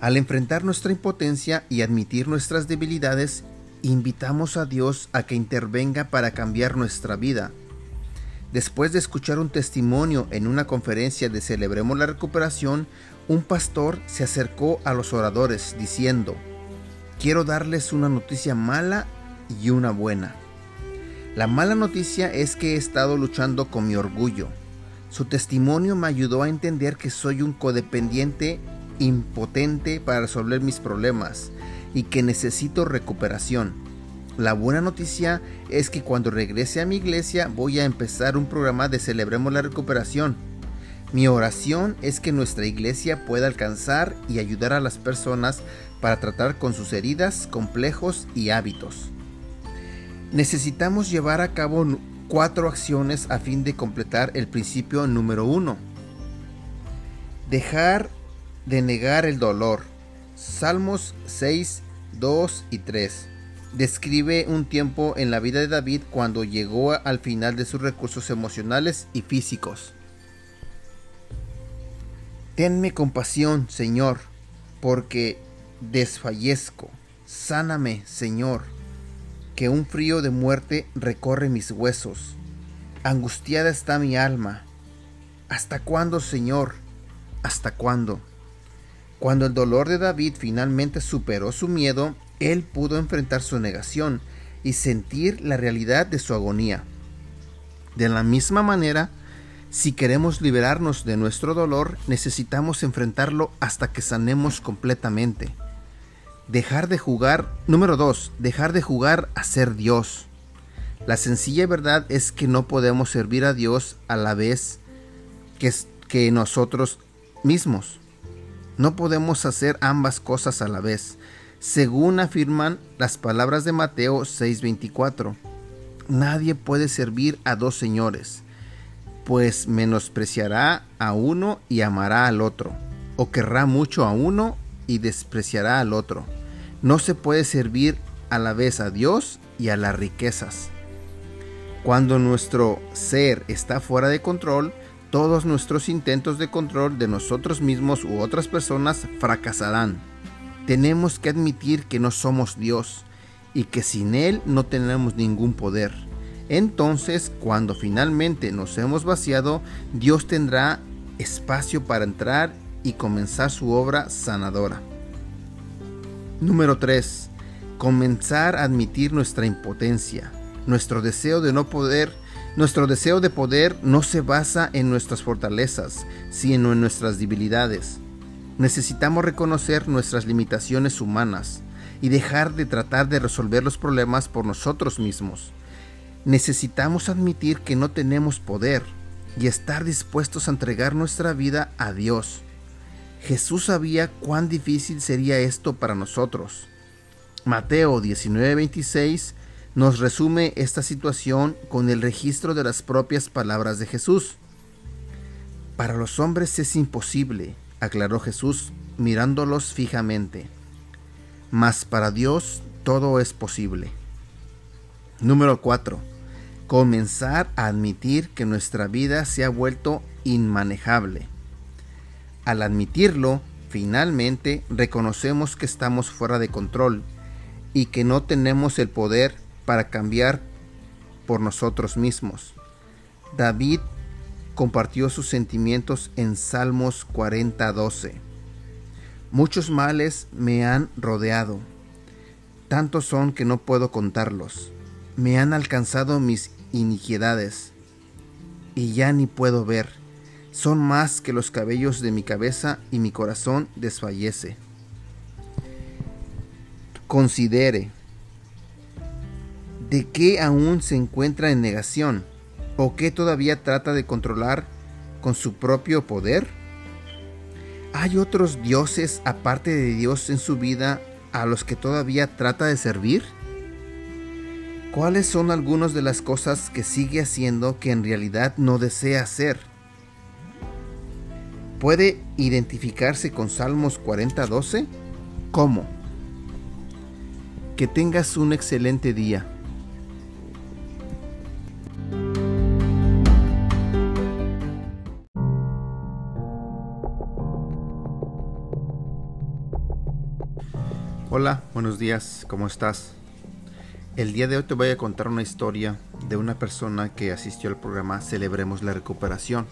Al enfrentar nuestra impotencia y admitir nuestras debilidades, invitamos a Dios a que intervenga para cambiar nuestra vida. Después de escuchar un testimonio en una conferencia de Celebremos la Recuperación, un pastor se acercó a los oradores diciendo, quiero darles una noticia mala y una buena. La mala noticia es que he estado luchando con mi orgullo. Su testimonio me ayudó a entender que soy un codependiente impotente para resolver mis problemas y que necesito recuperación. La buena noticia es que cuando regrese a mi iglesia voy a empezar un programa de Celebremos la Recuperación. Mi oración es que nuestra iglesia pueda alcanzar y ayudar a las personas para tratar con sus heridas, complejos y hábitos necesitamos llevar a cabo cuatro acciones a fin de completar el principio número uno. Dejar de negar el dolor. Salmos 6, 2 y 3. Describe un tiempo en la vida de David cuando llegó al final de sus recursos emocionales y físicos. Tenme compasión, Señor, porque desfallezco. Sáname, Señor que un frío de muerte recorre mis huesos. Angustiada está mi alma. ¿Hasta cuándo, Señor? ¿Hasta cuándo? Cuando el dolor de David finalmente superó su miedo, él pudo enfrentar su negación y sentir la realidad de su agonía. De la misma manera, si queremos liberarnos de nuestro dolor, necesitamos enfrentarlo hasta que sanemos completamente. Dejar de jugar. Número 2. Dejar de jugar a ser Dios. La sencilla verdad es que no podemos servir a Dios a la vez que, que nosotros mismos. No podemos hacer ambas cosas a la vez, según afirman las palabras de Mateo 6:24. Nadie puede servir a dos señores, pues menospreciará a uno y amará al otro, o querrá mucho a uno y despreciará al otro. No se puede servir a la vez a Dios y a las riquezas. Cuando nuestro ser está fuera de control, todos nuestros intentos de control de nosotros mismos u otras personas fracasarán. Tenemos que admitir que no somos Dios y que sin Él no tenemos ningún poder. Entonces, cuando finalmente nos hemos vaciado, Dios tendrá espacio para entrar y comenzar su obra sanadora. Número 3. Comenzar a admitir nuestra impotencia, nuestro deseo de no poder Nuestro deseo de poder no se basa en nuestras fortalezas, sino en nuestras debilidades. Necesitamos reconocer nuestras limitaciones humanas y dejar de tratar de resolver los problemas por nosotros mismos. Necesitamos admitir que no tenemos poder y estar dispuestos a entregar nuestra vida a Dios. Jesús sabía cuán difícil sería esto para nosotros. Mateo 19:26 nos resume esta situación con el registro de las propias palabras de Jesús. Para los hombres es imposible, aclaró Jesús mirándolos fijamente, mas para Dios todo es posible. Número 4. Comenzar a admitir que nuestra vida se ha vuelto inmanejable. Al admitirlo, finalmente reconocemos que estamos fuera de control y que no tenemos el poder para cambiar por nosotros mismos. David compartió sus sentimientos en Salmos 40:12. Muchos males me han rodeado, tantos son que no puedo contarlos. Me han alcanzado mis iniquidades y ya ni puedo ver son más que los cabellos de mi cabeza y mi corazón desfallece. Considere de qué aún se encuentra en negación o qué todavía trata de controlar con su propio poder. ¿Hay otros dioses aparte de Dios en su vida a los que todavía trata de servir? ¿Cuáles son algunas de las cosas que sigue haciendo que en realidad no desea hacer? ¿Puede identificarse con Salmos 40:12? ¿Cómo? Que tengas un excelente día. Hola, buenos días, ¿cómo estás? El día de hoy te voy a contar una historia de una persona que asistió al programa Celebremos la Recuperación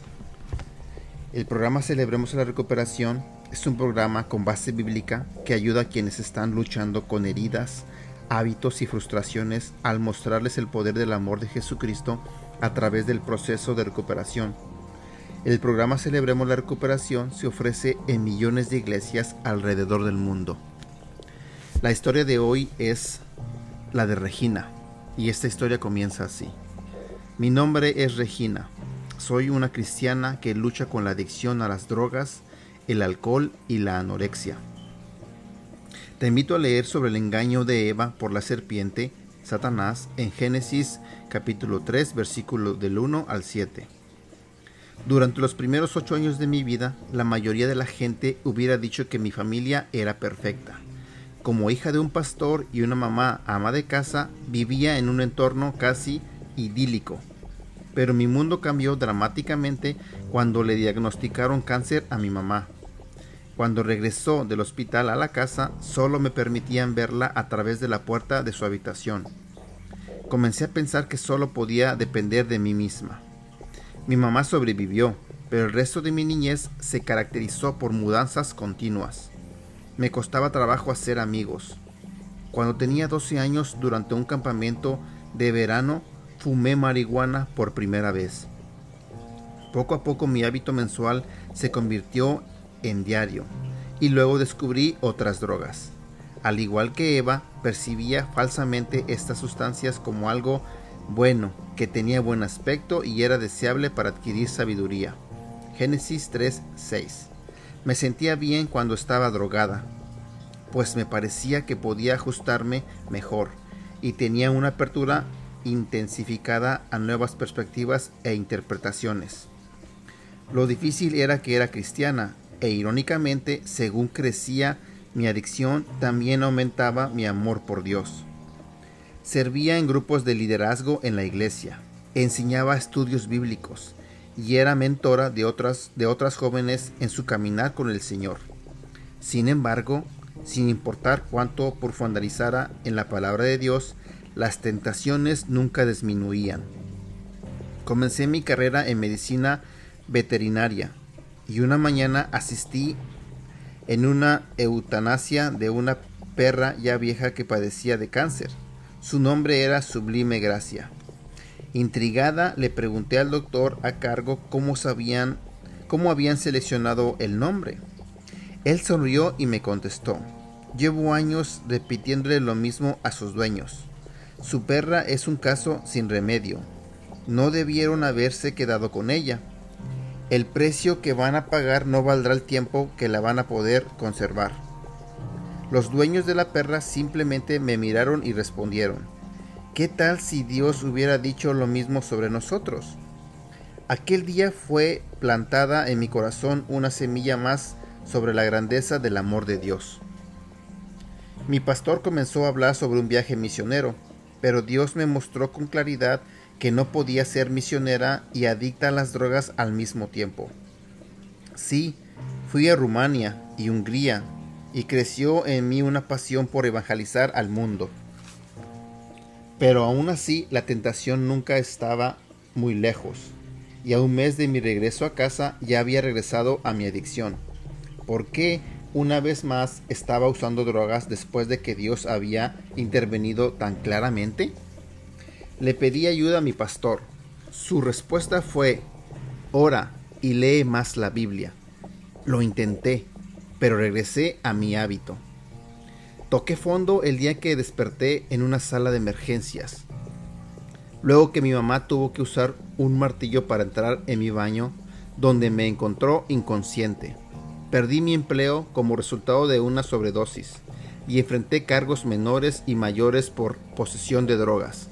el programa Celebremos la Recuperación es un programa con base bíblica que ayuda a quienes están luchando con heridas, hábitos y frustraciones al mostrarles el poder del amor de Jesucristo a través del proceso de recuperación. El programa Celebremos la Recuperación se ofrece en millones de iglesias alrededor del mundo. La historia de hoy es la de Regina y esta historia comienza así. Mi nombre es Regina soy una cristiana que lucha con la adicción a las drogas, el alcohol y la anorexia. Te invito a leer sobre el engaño de Eva por la serpiente, Satanás, en Génesis capítulo 3, versículo del 1 al 7. Durante los primeros ocho años de mi vida, la mayoría de la gente hubiera dicho que mi familia era perfecta. Como hija de un pastor y una mamá ama de casa, vivía en un entorno casi idílico pero mi mundo cambió dramáticamente cuando le diagnosticaron cáncer a mi mamá. Cuando regresó del hospital a la casa, solo me permitían verla a través de la puerta de su habitación. Comencé a pensar que solo podía depender de mí misma. Mi mamá sobrevivió, pero el resto de mi niñez se caracterizó por mudanzas continuas. Me costaba trabajo hacer amigos. Cuando tenía 12 años durante un campamento de verano, fumé marihuana por primera vez. Poco a poco mi hábito mensual se convirtió en diario y luego descubrí otras drogas. Al igual que Eva, percibía falsamente estas sustancias como algo bueno, que tenía buen aspecto y era deseable para adquirir sabiduría. Génesis 3:6. Me sentía bien cuando estaba drogada, pues me parecía que podía ajustarme mejor y tenía una apertura intensificada a nuevas perspectivas e interpretaciones. Lo difícil era que era cristiana e irónicamente, según crecía mi adicción, también aumentaba mi amor por Dios. Servía en grupos de liderazgo en la iglesia, enseñaba estudios bíblicos y era mentora de otras, de otras jóvenes en su caminar con el Señor. Sin embargo, sin importar cuánto profundizara en la palabra de Dios, las tentaciones nunca disminuían. Comencé mi carrera en medicina veterinaria y una mañana asistí en una eutanasia de una perra ya vieja que padecía de cáncer. Su nombre era Sublime Gracia. Intrigada, le pregunté al doctor a cargo cómo sabían cómo habían seleccionado el nombre. Él sonrió y me contestó. Llevo años repitiéndole lo mismo a sus dueños. Su perra es un caso sin remedio. No debieron haberse quedado con ella. El precio que van a pagar no valdrá el tiempo que la van a poder conservar. Los dueños de la perra simplemente me miraron y respondieron, ¿qué tal si Dios hubiera dicho lo mismo sobre nosotros? Aquel día fue plantada en mi corazón una semilla más sobre la grandeza del amor de Dios. Mi pastor comenzó a hablar sobre un viaje misionero, pero Dios me mostró con claridad que no podía ser misionera y adicta a las drogas al mismo tiempo. Sí, fui a Rumania y Hungría y creció en mí una pasión por evangelizar al mundo. Pero aún así la tentación nunca estaba muy lejos, y a un mes de mi regreso a casa ya había regresado a mi adicción. ¿Por qué una vez más estaba usando drogas después de que Dios había intervenido tan claramente? Le pedí ayuda a mi pastor. Su respuesta fue, ora y lee más la Biblia. Lo intenté, pero regresé a mi hábito. Toqué fondo el día que desperté en una sala de emergencias. Luego que mi mamá tuvo que usar un martillo para entrar en mi baño, donde me encontró inconsciente. Perdí mi empleo como resultado de una sobredosis y enfrenté cargos menores y mayores por posesión de drogas.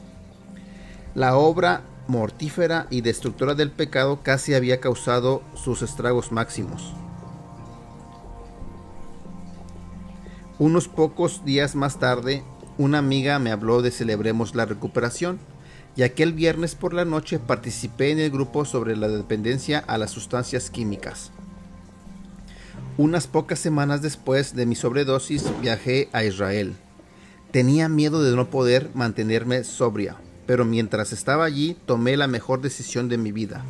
La obra mortífera y destructora del pecado casi había causado sus estragos máximos. Unos pocos días más tarde, una amiga me habló de Celebremos la Recuperación, y aquel viernes por la noche participé en el grupo sobre la dependencia a las sustancias químicas. Unas pocas semanas después de mi sobredosis viajé a Israel. Tenía miedo de no poder mantenerme sobria, pero mientras estaba allí tomé la mejor decisión de mi vida,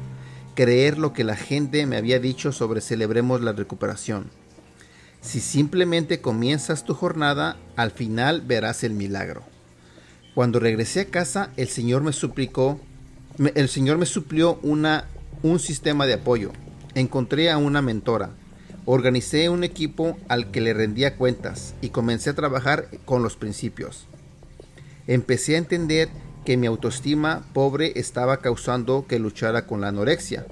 creer lo que la gente me había dicho sobre celebremos la recuperación. Si simplemente comienzas tu jornada, al final verás el milagro. Cuando regresé a casa, el Señor me suplicó, el Señor me suplió una, un sistema de apoyo. Encontré a una mentora Organicé un equipo al que le rendía cuentas y comencé a trabajar con los principios. Empecé a entender que mi autoestima pobre estaba causando que luchara con la anorexia,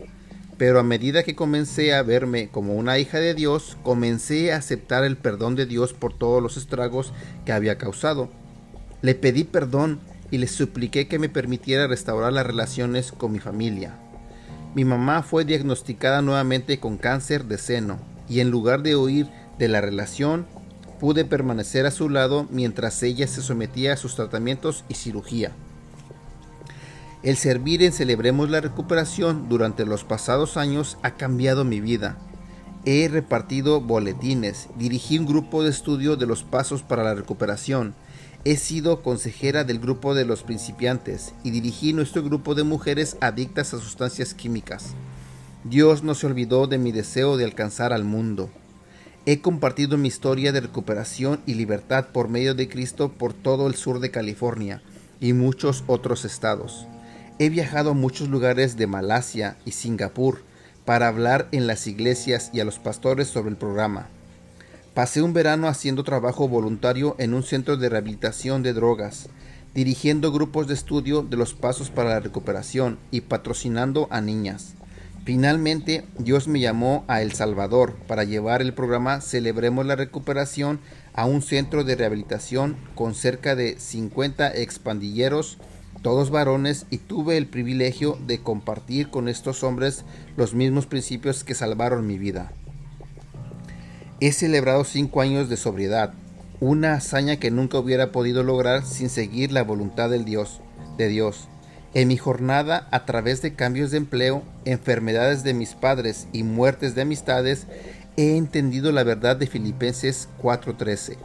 pero a medida que comencé a verme como una hija de Dios, comencé a aceptar el perdón de Dios por todos los estragos que había causado. Le pedí perdón y le supliqué que me permitiera restaurar las relaciones con mi familia. Mi mamá fue diagnosticada nuevamente con cáncer de seno y en lugar de huir de la relación, pude permanecer a su lado mientras ella se sometía a sus tratamientos y cirugía. El servir en Celebremos la Recuperación durante los pasados años ha cambiado mi vida. He repartido boletines, dirigí un grupo de estudio de los pasos para la recuperación, he sido consejera del grupo de los principiantes y dirigí nuestro grupo de mujeres adictas a sustancias químicas. Dios no se olvidó de mi deseo de alcanzar al mundo. He compartido mi historia de recuperación y libertad por medio de Cristo por todo el sur de California y muchos otros estados. He viajado a muchos lugares de Malasia y Singapur para hablar en las iglesias y a los pastores sobre el programa. Pasé un verano haciendo trabajo voluntario en un centro de rehabilitación de drogas, dirigiendo grupos de estudio de los pasos para la recuperación y patrocinando a niñas. Finalmente, Dios me llamó a El Salvador para llevar el programa Celebremos la Recuperación a un centro de rehabilitación con cerca de 50 expandilleros, todos varones, y tuve el privilegio de compartir con estos hombres los mismos principios que salvaron mi vida. He celebrado cinco años de sobriedad, una hazaña que nunca hubiera podido lograr sin seguir la voluntad del Dios, de Dios. En mi jornada, a través de cambios de empleo, enfermedades de mis padres y muertes de amistades, he entendido la verdad de Filipenses 4:13.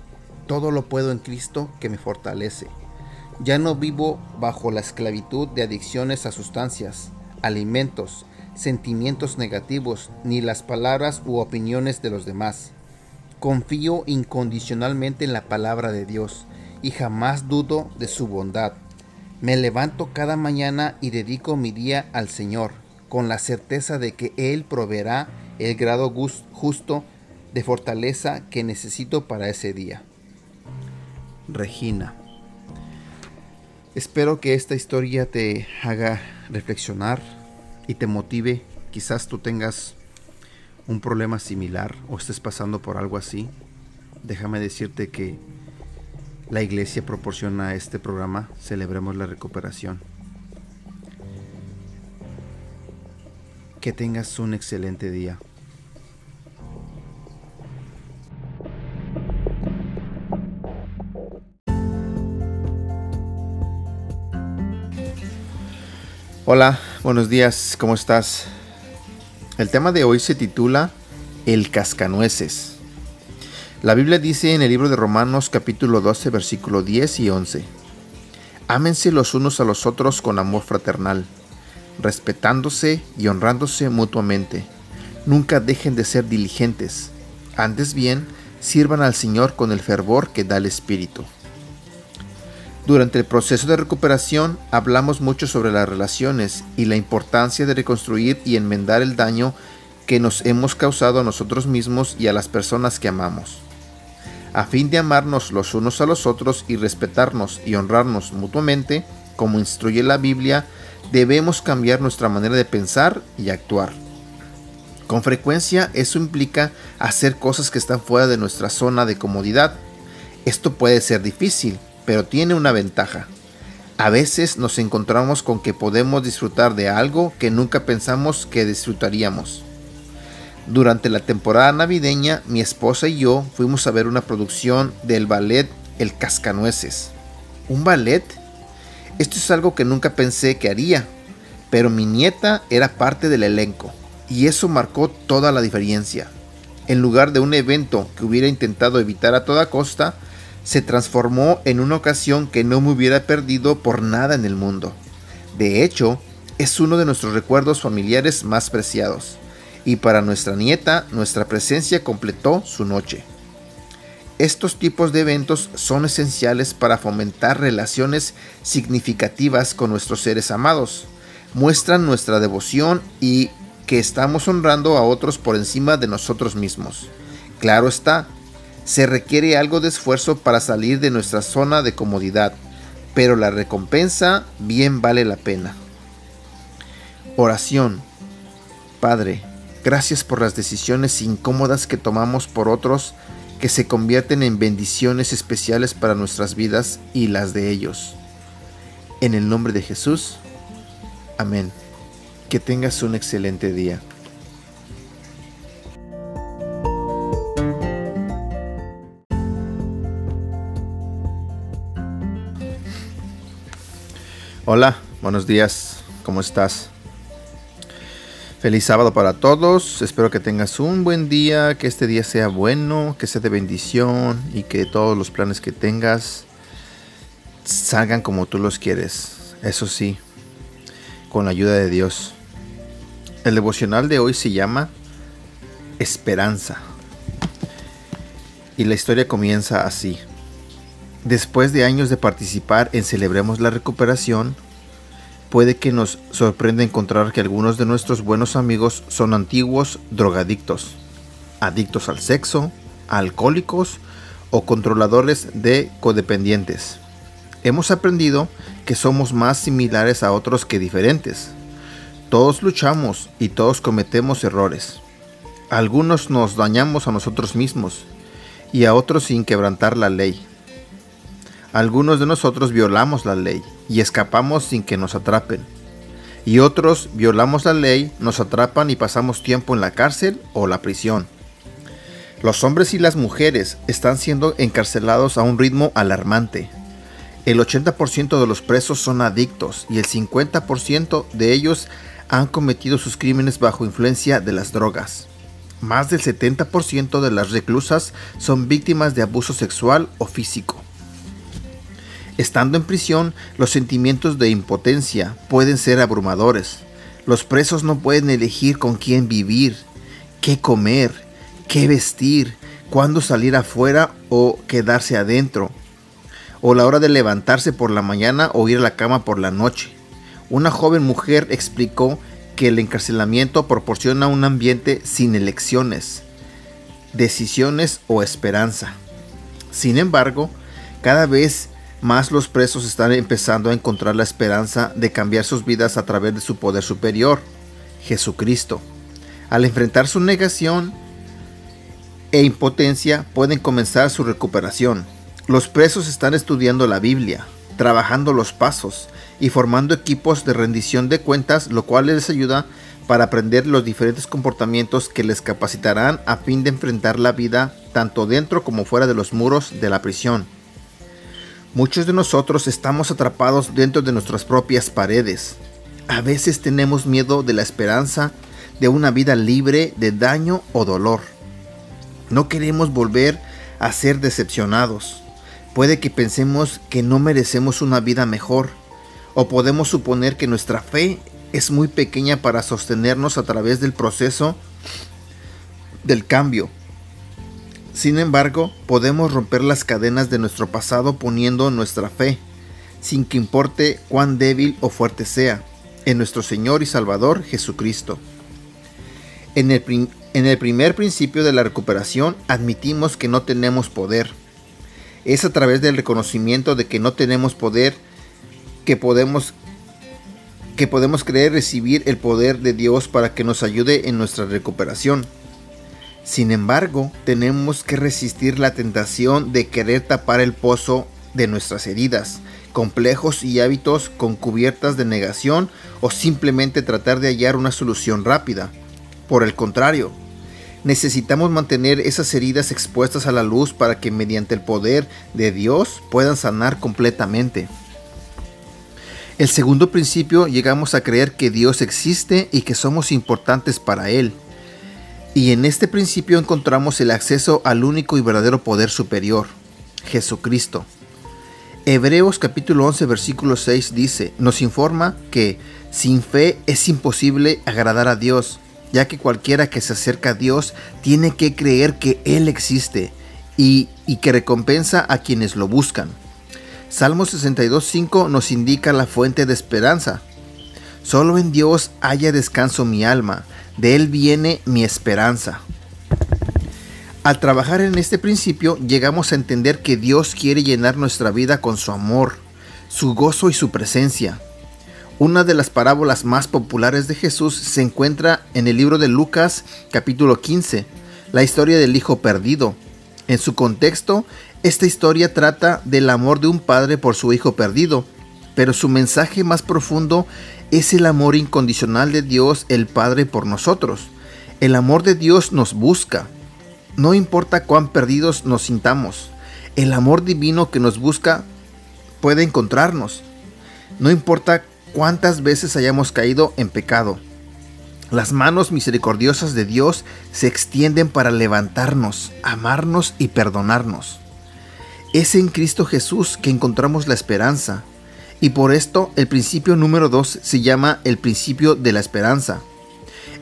Todo lo puedo en Cristo que me fortalece. Ya no vivo bajo la esclavitud de adicciones a sustancias, alimentos, sentimientos negativos, ni las palabras u opiniones de los demás. Confío incondicionalmente en la palabra de Dios y jamás dudo de su bondad Me levanto cada mañana y dedico mi día al Señor, con la certeza de que Él proveerá el grado justo de fortaleza que necesito para ese día. Regina. Espero que esta historia te haga reflexionar y te motive. Quizás tú tengas un problema similar o estés pasando por algo así. Déjame decirte que la iglesia proporciona este programa, Celebremos la Recuperación. Que tengas un excelente día. Hola, buenos días, ¿cómo estás? El tema de hoy se titula El cascanueces. La Biblia dice en el libro de Romanos capítulo 12 versículo 10 y 11, Ámense los unos a los otros con amor fraternal, respetándose y honrándose mutuamente. Nunca dejen de ser diligentes, antes bien, sirvan al Señor con el fervor que da el Espíritu. Durante el proceso de recuperación hablamos mucho sobre las relaciones y la importancia de reconstruir y enmendar el daño que nos hemos causado a nosotros mismos y a las personas que amamos a fin de amarnos los unos a los otros y respetarnos y honrarnos mutuamente, como instruye la Biblia, debemos cambiar nuestra manera de pensar y actuar. Con frecuencia eso implica hacer cosas que están fuera de nuestra zona de comodidad. Esto puede ser difícil, pero tiene una ventaja. A veces nos encontramos con que podemos disfrutar de algo que nunca pensamos que disfrutaríamos. Durante la temporada navideña, mi esposa y yo fuimos a ver una producción del ballet El Cascanueces. ¿Un ballet? Esto es algo que nunca pensé que haría, pero mi nieta era parte del elenco, y eso marcó toda la diferencia. En lugar de un evento que hubiera intentado evitar a toda costa, se transformó en una ocasión que no me hubiera perdido por nada en el mundo. De hecho, es uno de nuestros recuerdos familiares más preciados y para nuestra nieta nuestra presencia completó su noche. Estos tipos de eventos son esenciales para fomentar relaciones significativas con nuestros seres amados. Muestran nuestra devoción y que estamos honrando a otros por encima de nosotros mismos. Claro está, se requiere algo de esfuerzo para salir de nuestra zona de comodidad, pero la recompensa bien vale la pena. Oración. Padre, Gracias por las decisiones incómodas que tomamos por otros que se convierten en bendiciones especiales para nuestras vidas y las de ellos. En el nombre de Jesús. Amén. Que tengas un excelente día. Hola, buenos días. ¿Cómo estás? Feliz sábado para todos. Espero que tengas un buen día, que este día sea bueno, que sea de bendición y que todos los planes que tengas salgan como tú los quieres. Eso sí, con la ayuda de Dios. El devocional de hoy se llama Esperanza. Y la historia comienza así. Después de años de participar en Celebremos la Recuperación, puede que nos sorprenda encontrar que algunos de nuestros buenos amigos son antiguos drogadictos, adictos al sexo, alcohólicos o controladores de codependientes. Hemos aprendido que somos más similares a otros que diferentes. Todos luchamos y todos cometemos errores. Algunos nos dañamos a nosotros mismos y a otros sin quebrantar la ley. Algunos de nosotros violamos la ley y escapamos sin que nos atrapen. Y otros violamos la ley, nos atrapan y pasamos tiempo en la cárcel o la prisión. Los hombres y las mujeres están siendo encarcelados a un ritmo alarmante. El 80% de los presos son adictos y el 50% de ellos han cometido sus crímenes bajo influencia de las drogas. Más del 70% de las reclusas son víctimas de abuso sexual o físico. Estando en prisión, los sentimientos de impotencia pueden ser abrumadores. Los presos no pueden elegir con quién vivir, qué comer, qué vestir, cuándo salir afuera o quedarse adentro. o la hora de levantarse por la mañana o ir a la cama por la noche. Una joven mujer explicó que el encarcelamiento proporciona un ambiente sin elecciones, decisiones o esperanza. Sin embargo, cada vez más los presos están empezando a encontrar la esperanza de cambiar sus vidas a través de su poder superior, Jesucristo. Al enfrentar su negación e impotencia, pueden comenzar su recuperación. Los presos están estudiando la Biblia, trabajando los pasos y formando equipos de rendición de cuentas, lo cual les ayuda para aprender los diferentes comportamientos que les capacitarán a fin de enfrentar la vida tanto dentro como fuera de los muros de la prisión. Muchos de nosotros estamos atrapados dentro de nuestras propias paredes. A veces tenemos miedo de la esperanza de una vida libre de daño o dolor. No queremos volver a ser decepcionados. Puede que pensemos que no merecemos una vida mejor, o podemos suponer que nuestra fe es muy pequeña para sostenernos a través del proceso del cambio sin embargo, podemos romper las cadenas de nuestro pasado poniendo nuestra fe, sin que importe cuán débil o fuerte sea, en nuestro Señor y Salvador Jesucristo. En el, primer principio de la recuperación admitimos que no tenemos poder. Es a través del reconocimiento de que no tenemos poder que podemos que podemos creer recibir el poder de Dios para que nos ayude en nuestra recuperación. Sin embargo, tenemos que resistir la tentación de querer tapar el pozo de nuestras heridas, complejos y hábitos con cubiertas de negación o simplemente tratar de hallar una solución rápida. Por el contrario, necesitamos mantener esas heridas expuestas a la luz para que mediante el poder de Dios puedan sanar completamente. El segundo principio llegamos a creer que Dios existe y que somos importantes para Él. Y en este principio encontramos el acceso al único y verdadero poder superior, Jesucristo. Hebreos capítulo 11 versículo 6 dice, nos informa que sin fe es imposible agradar a Dios, ya que cualquiera que se acerca a Dios tiene que creer que Él existe y, y que recompensa a quienes lo buscan. Salmo 62.5 nos indica la fuente de esperanza. Solo en Dios haya descanso mi alma, de Él viene mi esperanza. Al trabajar en este principio llegamos a entender que Dios quiere llenar nuestra vida con su amor, su gozo y su presencia. Una de las parábolas más populares de Jesús se encuentra en el libro de Lucas capítulo 15, la historia del Hijo Perdido. En su contexto, esta historia trata del amor de un padre por su hijo perdido, pero su mensaje más profundo es el amor incondicional de Dios el Padre por nosotros. El amor de Dios nos busca. No importa cuán perdidos nos sintamos, el amor divino que nos busca puede encontrarnos. No importa cuántas veces hayamos caído en pecado. Las manos misericordiosas de Dios se extienden para levantarnos, amarnos y perdonarnos. Es en Cristo Jesús que encontramos la esperanza, y por esto el principio número 2 se llama el principio de la esperanza.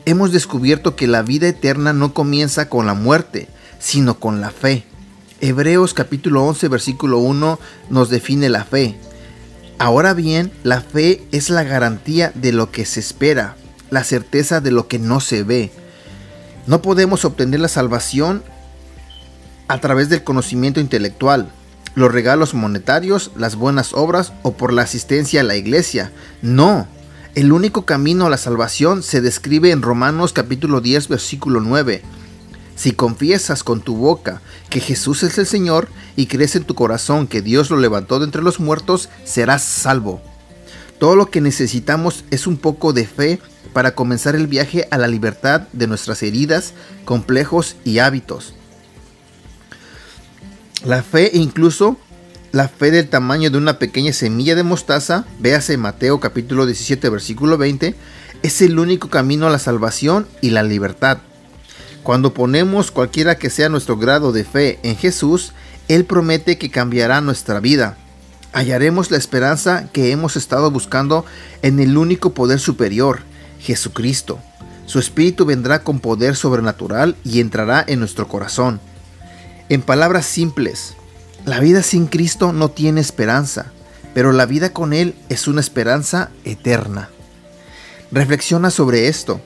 Hemos descubierto que la vida eterna no comienza con la muerte, sino con la fe. Hebreos capítulo 11 versículo 1 nos define la fe. Ahora bien, la fe es la garantía de lo que se espera, la certeza de lo que no se ve. No podemos obtener la salvación a través del conocimiento intelectual, los regalos monetarios, las buenas obras o por la asistencia a la iglesia. No, el único camino a la salvación se describe en Romanos capítulo 10 versículo 9. Si confiesas con tu boca que Jesús es el Señor y crees en tu corazón que Dios lo levantó de entre los muertos, serás salvo. Todo lo que necesitamos es un poco de fe para comenzar el viaje a la libertad de nuestras heridas, complejos y hábitos. La fe incluso la fe del tamaño de una pequeña semilla de mostaza, véase Mateo capítulo 17 versículo 20, es el único camino a la salvación y la libertad. Cuando ponemos cualquiera que sea nuestro grado de fe en Jesús, Él promete que cambiará nuestra vida. Hallaremos la esperanza que hemos estado buscando en el único poder superior, Jesucristo. Su Espíritu vendrá con poder sobrenatural y entrará en nuestro corazón. En palabras simples, La vida sin Cristo no tiene esperanza, pero la vida con Él es una esperanza eterna. Reflexiona sobre esto.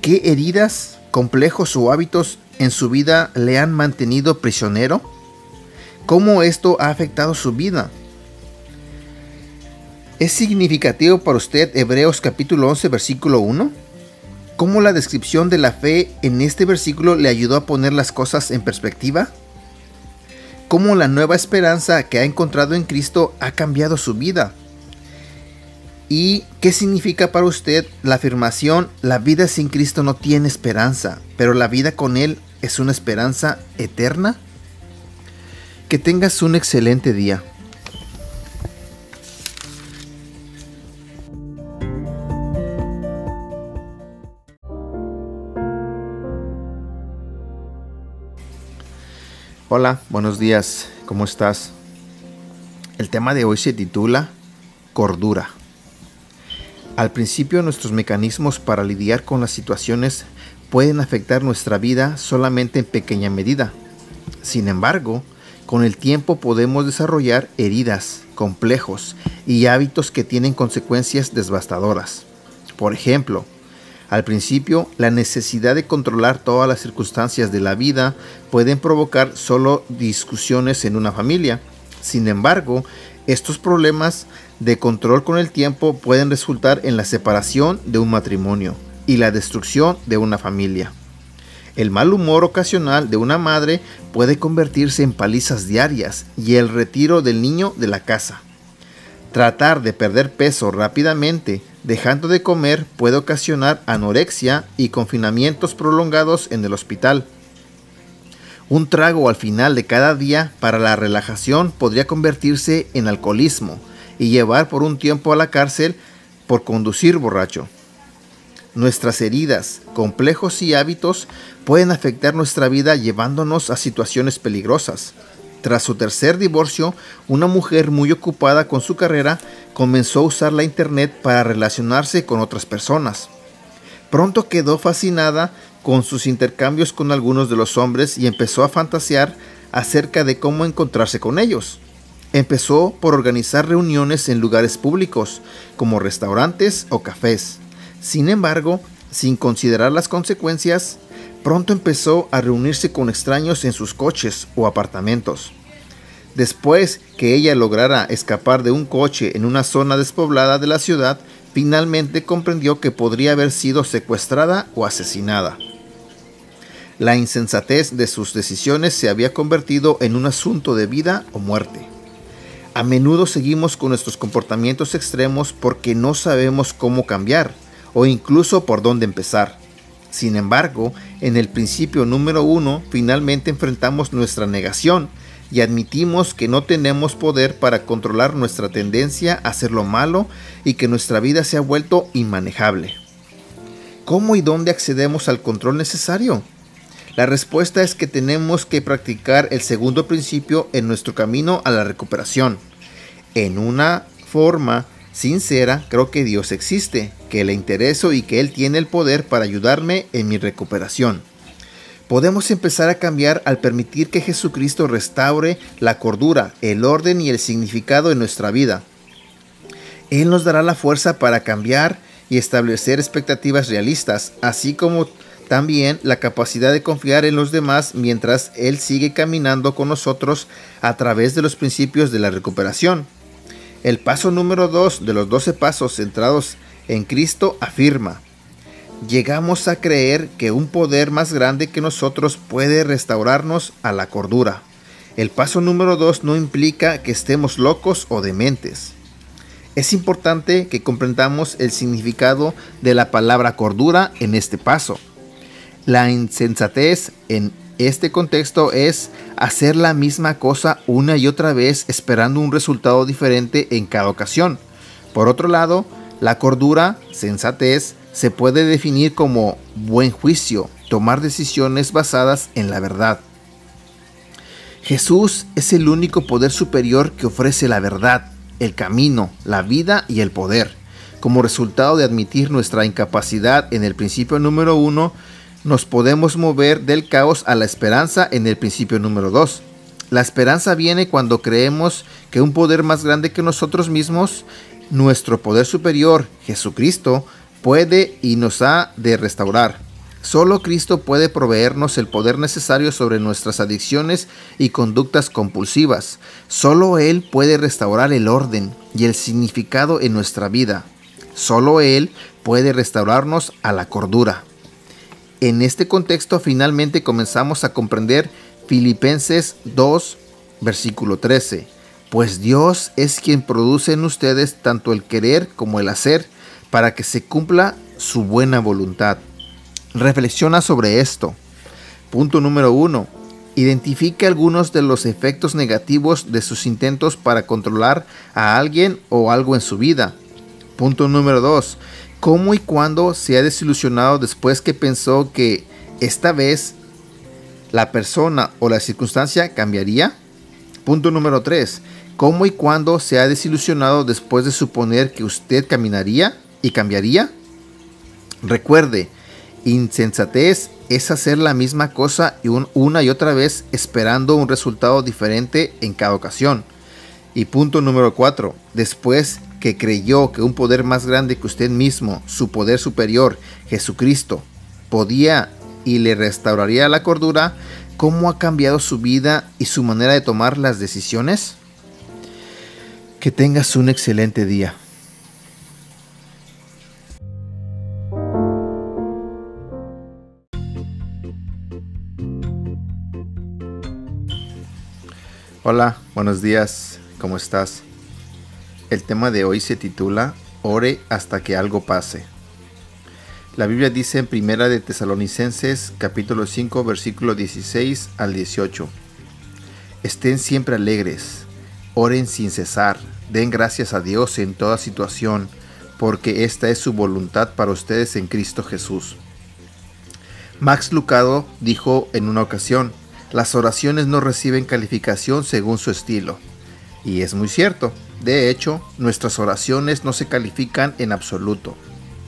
¿Qué heridas, complejos o hábitos en su vida le han mantenido prisionero? ¿Cómo esto ha afectado su vida? ¿Es significativo para usted Hebreos capítulo 11 versículo 1? ¿Cómo la descripción de la fe en este versículo le ayudó a poner las cosas en perspectiva? ¿Cómo la nueva esperanza que ha encontrado en Cristo ha cambiado su vida? ¿Y qué significa para usted la afirmación, la vida sin Cristo no tiene esperanza, pero la vida con Él es una esperanza eterna? Que tengas un excelente día. Hola, buenos días, ¿cómo estás? El tema de hoy se titula Cordura. Al principio nuestros mecanismos para lidiar con las situaciones pueden afectar nuestra vida solamente en pequeña medida. Sin embargo, con el tiempo podemos desarrollar heridas, complejos y hábitos que tienen consecuencias devastadoras. Por ejemplo, al principio, la necesidad de controlar todas las circunstancias de la vida pueden provocar solo discusiones en una familia. Sin embargo, estos problemas de control con el tiempo pueden resultar en la separación de un matrimonio y la destrucción de una familia. El mal humor ocasional de una madre puede convertirse en palizas diarias y el retiro del niño de la casa. Tratar de perder peso rápidamente dejando de comer puede ocasionar anorexia y confinamientos prolongados en el hospital. Un trago al final de cada día para la relajación podría convertirse en alcoholismo y llevar por un tiempo a la cárcel por conducir borracho. Nuestras heridas, complejos y hábitos pueden afectar nuestra vida llevándonos a situaciones peligrosas. Tras su tercer divorcio, una mujer muy ocupada con su carrera comenzó a usar la Internet para relacionarse con otras personas. Pronto quedó fascinada con sus intercambios con algunos de los hombres y empezó a fantasear acerca de cómo encontrarse con ellos. Empezó por organizar reuniones en lugares públicos, como restaurantes o cafés. Sin embargo, sin considerar las consecuencias, pronto empezó a reunirse con extraños en sus coches o apartamentos. Después que ella lograra escapar de un coche en una zona despoblada de la ciudad, finalmente comprendió que podría haber sido secuestrada o asesinada. La insensatez de sus decisiones se había convertido en un asunto de vida o muerte. A menudo seguimos con nuestros comportamientos extremos porque no sabemos cómo cambiar o incluso por dónde empezar. Sin embargo, en el principio número uno, finalmente enfrentamos nuestra negación y admitimos que no tenemos poder para controlar nuestra tendencia a hacer lo malo y que nuestra vida se ha vuelto inmanejable. ¿Cómo y dónde accedemos al control necesario? La respuesta es que tenemos que practicar el segundo principio en nuestro camino a la recuperación, en una forma sincera, creo que Dios existe, que le intereso y que Él tiene el poder para ayudarme en mi recuperación. Podemos empezar a cambiar al permitir que Jesucristo restaure la cordura, el orden y el significado en nuestra vida. Él nos dará la fuerza para cambiar y establecer expectativas realistas, así como también la capacidad de confiar en los demás mientras Él sigue caminando con nosotros a través de los principios de la recuperación. El paso número 2 de los 12 pasos centrados en Cristo afirma, llegamos a creer que un poder más grande que nosotros puede restaurarnos a la cordura. El paso número 2 no implica que estemos locos o dementes. Es importante que comprendamos el significado de la palabra cordura en este paso. La insensatez en este contexto es hacer la misma cosa una y otra vez esperando un resultado diferente en cada ocasión. Por otro lado, la cordura, sensatez, se puede definir como buen juicio, tomar decisiones basadas en la verdad. Jesús es el único poder superior que ofrece la verdad, el camino, la vida y el poder. Como resultado de admitir nuestra incapacidad en el principio número uno, nos podemos mover del caos a la esperanza en el principio número 2. La esperanza viene cuando creemos que un poder más grande que nosotros mismos, nuestro poder superior, Jesucristo, puede y nos ha de restaurar. Solo Cristo puede proveernos el poder necesario sobre nuestras adicciones y conductas compulsivas. Solo Él puede restaurar el orden y el significado en nuestra vida. Solo Él puede restaurarnos a la cordura. En este contexto finalmente comenzamos a comprender Filipenses 2, versículo 13. Pues Dios es quien produce en ustedes tanto el querer como el hacer para que se cumpla su buena voluntad. Reflexiona sobre esto. Punto número 1. Identifique algunos de los efectos negativos de sus intentos para controlar a alguien o algo en su vida. Punto número 2. ¿Cómo y cuándo se ha desilusionado después que pensó que esta vez la persona o la circunstancia cambiaría? Punto número 3. ¿Cómo y cuándo se ha desilusionado después de suponer que usted caminaría y cambiaría? Recuerde, insensatez es hacer la misma cosa una y otra vez esperando un resultado diferente en cada ocasión. Y punto número 4. Después que creyó que un poder más grande que usted mismo, su poder superior, Jesucristo, podía y le restauraría la cordura, ¿cómo ha cambiado su vida y su manera de tomar las decisiones? Que tengas un excelente día. Hola, buenos días, ¿cómo estás? El tema de hoy se titula Ore hasta que algo pase. La Biblia dice en Primera de Tesalonicenses capítulo 5 versículo 16 al 18. Estén siempre alegres, oren sin cesar, den gracias a Dios en toda situación, porque esta es su voluntad para ustedes en Cristo Jesús. Max Lucado dijo en una ocasión, las oraciones no reciben calificación según su estilo. Y es muy cierto, de hecho, nuestras oraciones no se califican en absoluto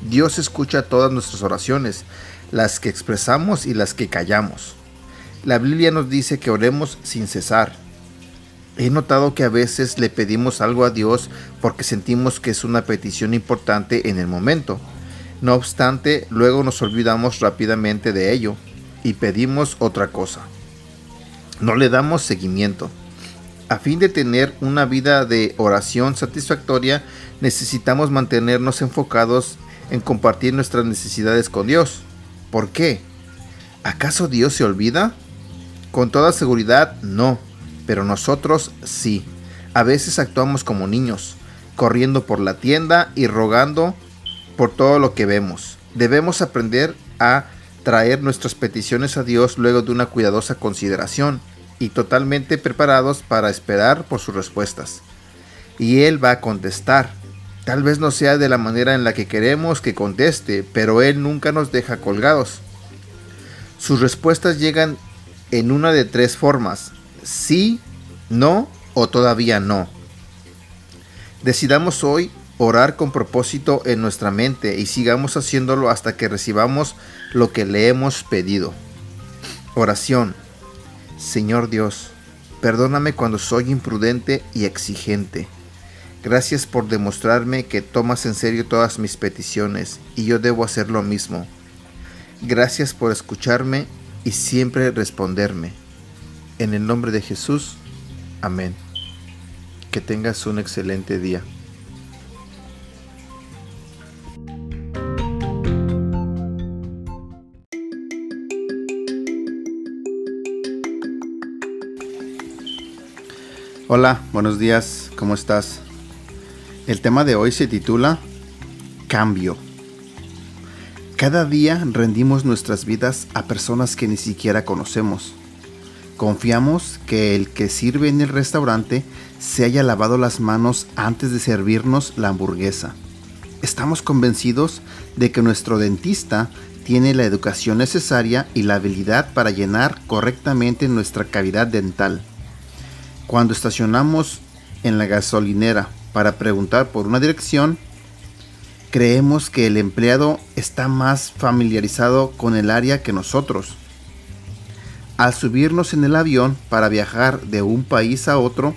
Dios escucha todas nuestras oraciones, las que expresamos y las que callamos. La Biblia nos dice que oremos sin cesar. He notado que a veces le pedimos algo a Dios porque sentimos que es una petición importante en el momento. No obstante, luego nos olvidamos rápidamente de ello y pedimos otra cosa. No le damos seguimiento. A fin de tener una vida de oración satisfactoria, necesitamos mantenernos enfocados en compartir nuestras necesidades con Dios. ¿Por qué? ¿Acaso Dios se olvida? Con toda seguridad no, pero nosotros sí. A veces actuamos como niños, corriendo por la tienda y rogando por todo lo que vemos. Debemos aprender a traer nuestras peticiones a Dios luego de una cuidadosa consideración y totalmente preparados para esperar por sus respuestas. Y Él va a contestar Tal vez no sea de la manera en la que queremos que conteste, pero Él nunca nos deja colgados. Sus respuestas llegan en una de tres formas, sí, no o todavía no. Decidamos hoy orar con propósito en nuestra mente y sigamos haciéndolo hasta que recibamos lo que le hemos pedido. Oración. Señor Dios, perdóname cuando soy imprudente y exigente Gracias por demostrarme que tomas en serio todas mis peticiones y yo debo hacer lo mismo. Gracias por escucharme y siempre responderme. En el nombre de Jesús, amén. Que tengas un excelente día. Hola, buenos días, ¿cómo estás? El tema de hoy se titula Cambio. Cada día rendimos nuestras vidas a personas que ni siquiera conocemos. Confiamos que el que sirve en el restaurante se haya lavado las manos antes de servirnos la hamburguesa. Estamos convencidos de que nuestro dentista tiene la educación necesaria y la habilidad para llenar correctamente nuestra cavidad dental. Cuando estacionamos en la gasolinera para preguntar por una dirección, creemos que el empleado está más familiarizado con el área que nosotros. al subirnos en el avión para viajar de un país a otro,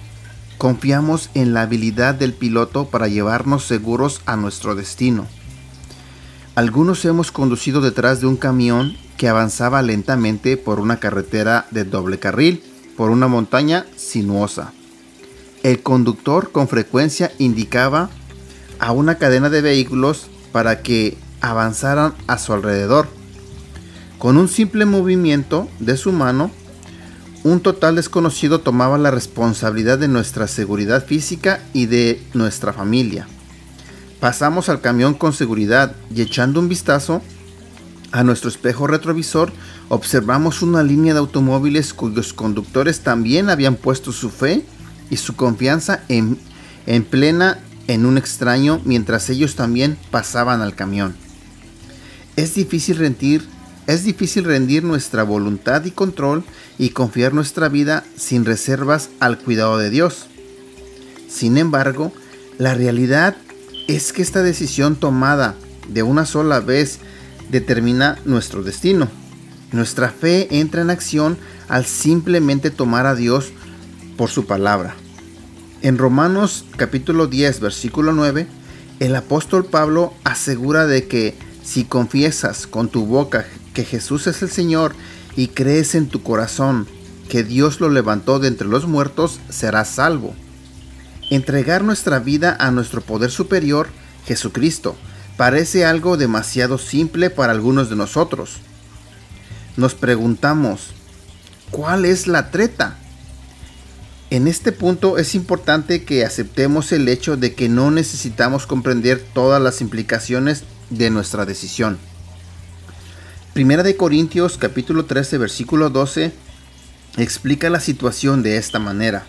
confiamos en la habilidad del piloto para llevarnos seguros a nuestro destino. Algunos hemos conducido detrás de un camión que avanzaba lentamente por una carretera de doble carril, por una montaña sinuosa. El conductor con frecuencia indicaba a una cadena de vehículos para que avanzaran a su alrededor. Con un simple movimiento de su mano, un total desconocido tomaba la responsabilidad de nuestra seguridad física y de nuestra familia. Pasamos al camión con seguridad y echando un vistazo a nuestro espejo retrovisor observamos una línea de automóviles cuyos conductores también habían puesto su fe y su confianza en, en plena en un extraño mientras ellos también pasaban al camión. Es difícil rendir, es difícil rendir nuestra voluntad y control y confiar nuestra vida sin reservas al cuidado de Dios. Sin embargo, la realidad es que esta decisión tomada de una sola vez determina nuestro destino. Nuestra fe entra en acción al simplemente tomar a Dios por su palabra. En Romanos capítulo 10 versículo 9, el apóstol Pablo asegura de que si confiesas con tu boca que Jesús es el Señor y crees en tu corazón que Dios lo levantó de entre los muertos, serás salvo. Entregar nuestra vida a nuestro poder superior, Jesucristo, parece algo demasiado simple para algunos de nosotros. Nos preguntamos, ¿cuál es la treta? En este punto es importante que aceptemos el hecho de que no necesitamos comprender todas las implicaciones de nuestra decisión. Primera de Corintios capítulo 13 versículo 12 explica la situación de esta manera.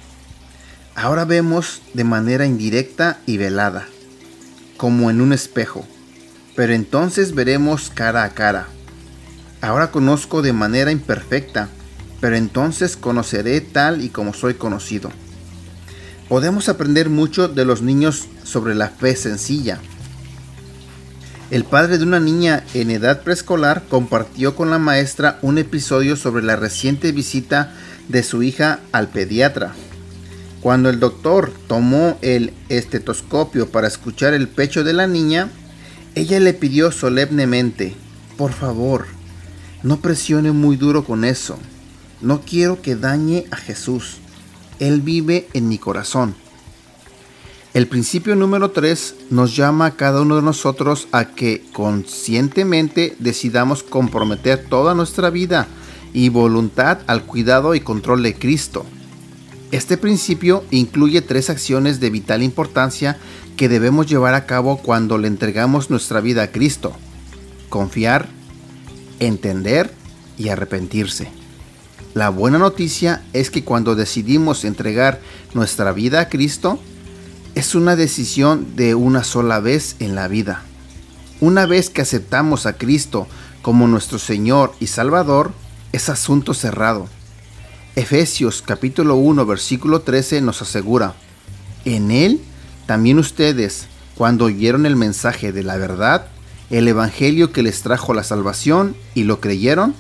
Ahora vemos de manera indirecta y velada, como en un espejo pero entonces veremos cara a cara. Ahora conozco de manera imperfecta, pero entonces conoceré tal y como soy conocido. Podemos aprender mucho de los niños sobre la fe sencilla. El padre de una niña en edad preescolar compartió con la maestra un episodio sobre la reciente visita de su hija al pediatra. Cuando el doctor tomó el estetoscopio para escuchar el pecho de la niña, ella le pidió solemnemente, por favor, no presione muy duro con eso. No quiero que dañe a Jesús. Él vive en mi corazón. El principio número 3 nos llama a cada uno de nosotros a que conscientemente decidamos comprometer toda nuestra vida y voluntad al cuidado y control de Cristo. Este principio incluye tres acciones de vital importancia que debemos llevar a cabo cuando le entregamos nuestra vida a Cristo. Confiar, entender y arrepentirse. La buena noticia es que cuando decidimos entregar nuestra vida a Cristo, es una decisión de una sola vez en la vida. Una vez que aceptamos a Cristo como nuestro Señor y Salvador, es asunto cerrado Efesios capítulo 1 versículo 13 nos asegura, en él también ustedes, cuando oyeron el mensaje de la verdad, el Evangelio que les trajo la salvación y lo creyeron,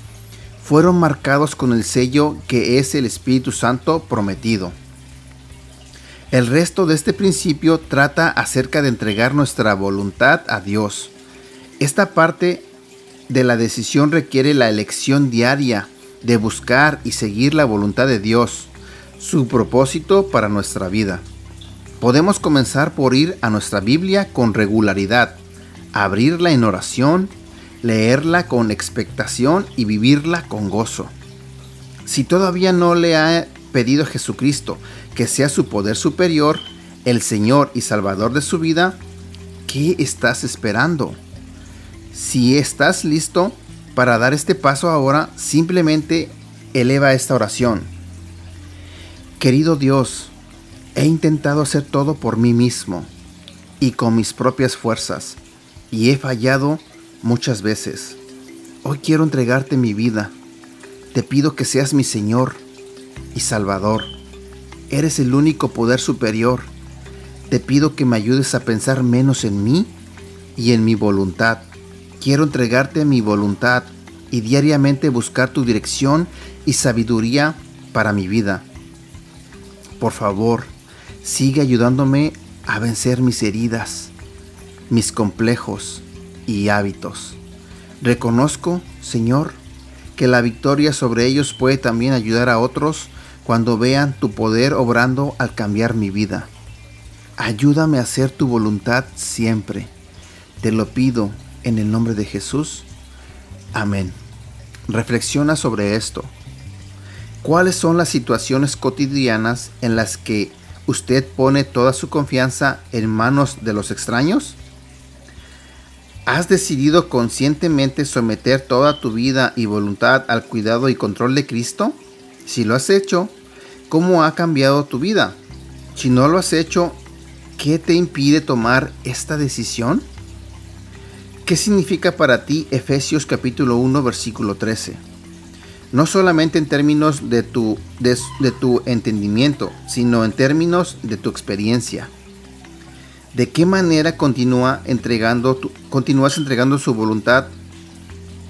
fueron marcados con el sello que es el Espíritu Santo prometido. El resto de este principio trata acerca de entregar nuestra voluntad a Dios. Esta parte de la decisión requiere la elección diaria de buscar y seguir la voluntad de Dios, su propósito para nuestra vida. Podemos comenzar por ir a nuestra Biblia con regularidad, abrirla en oración, leerla con expectación y vivirla con gozo. Si todavía no le ha pedido a Jesucristo que sea su poder superior, el Señor y Salvador de su vida, ¿qué estás esperando? Si estás listo, para dar este paso ahora, simplemente eleva esta oración. Querido Dios, he intentado hacer todo por mí mismo y con mis propias fuerzas, y he fallado muchas veces. Hoy quiero entregarte mi vida. Te pido que seas mi Señor y Salvador. Eres el único poder superior. Te pido que me ayudes a pensar menos en mí y en mi voluntad Quiero entregarte mi voluntad y diariamente buscar tu dirección y sabiduría para mi vida. Por favor, sigue ayudándome a vencer mis heridas, mis complejos y hábitos. Reconozco, Señor, que la victoria sobre ellos puede también ayudar a otros cuando vean tu poder obrando al cambiar mi vida. Ayúdame a hacer tu voluntad siempre. Te lo pido en el nombre de Jesús. Amén. Reflexiona sobre esto. ¿Cuáles son las situaciones cotidianas en las que usted pone toda su confianza en manos de los extraños? ¿Has decidido conscientemente someter toda tu vida y voluntad al cuidado y control de Cristo? Si lo has hecho, ¿cómo ha cambiado tu vida? Si no lo has hecho, ¿qué te impide tomar esta decisión? ¿Qué significa para ti Efesios capítulo 1 versículo 13? No solamente en términos de tu, de, tu entendimiento, sino en términos de tu experiencia. ¿De qué manera continúa entregando continúas entregando su voluntad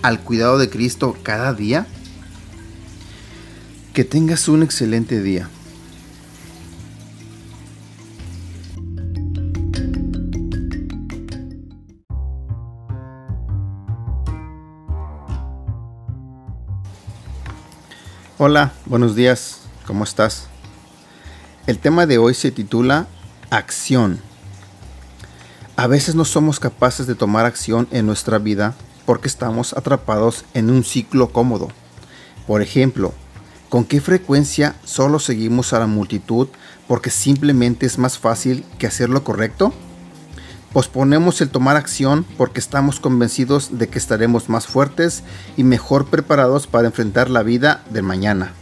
al cuidado de Cristo cada día? Que tengas un excelente día. Hola, buenos días, ¿cómo estás? El tema de hoy se titula Acción. A veces no somos capaces de tomar acción en nuestra vida porque estamos atrapados en un ciclo cómodo. Por ejemplo, ¿con qué frecuencia solo seguimos a la multitud porque simplemente es más fácil que hacer lo correcto? Posponemos el tomar acción porque estamos convencidos de que estaremos más fuertes y mejor preparados para enfrentar la vida de mañana.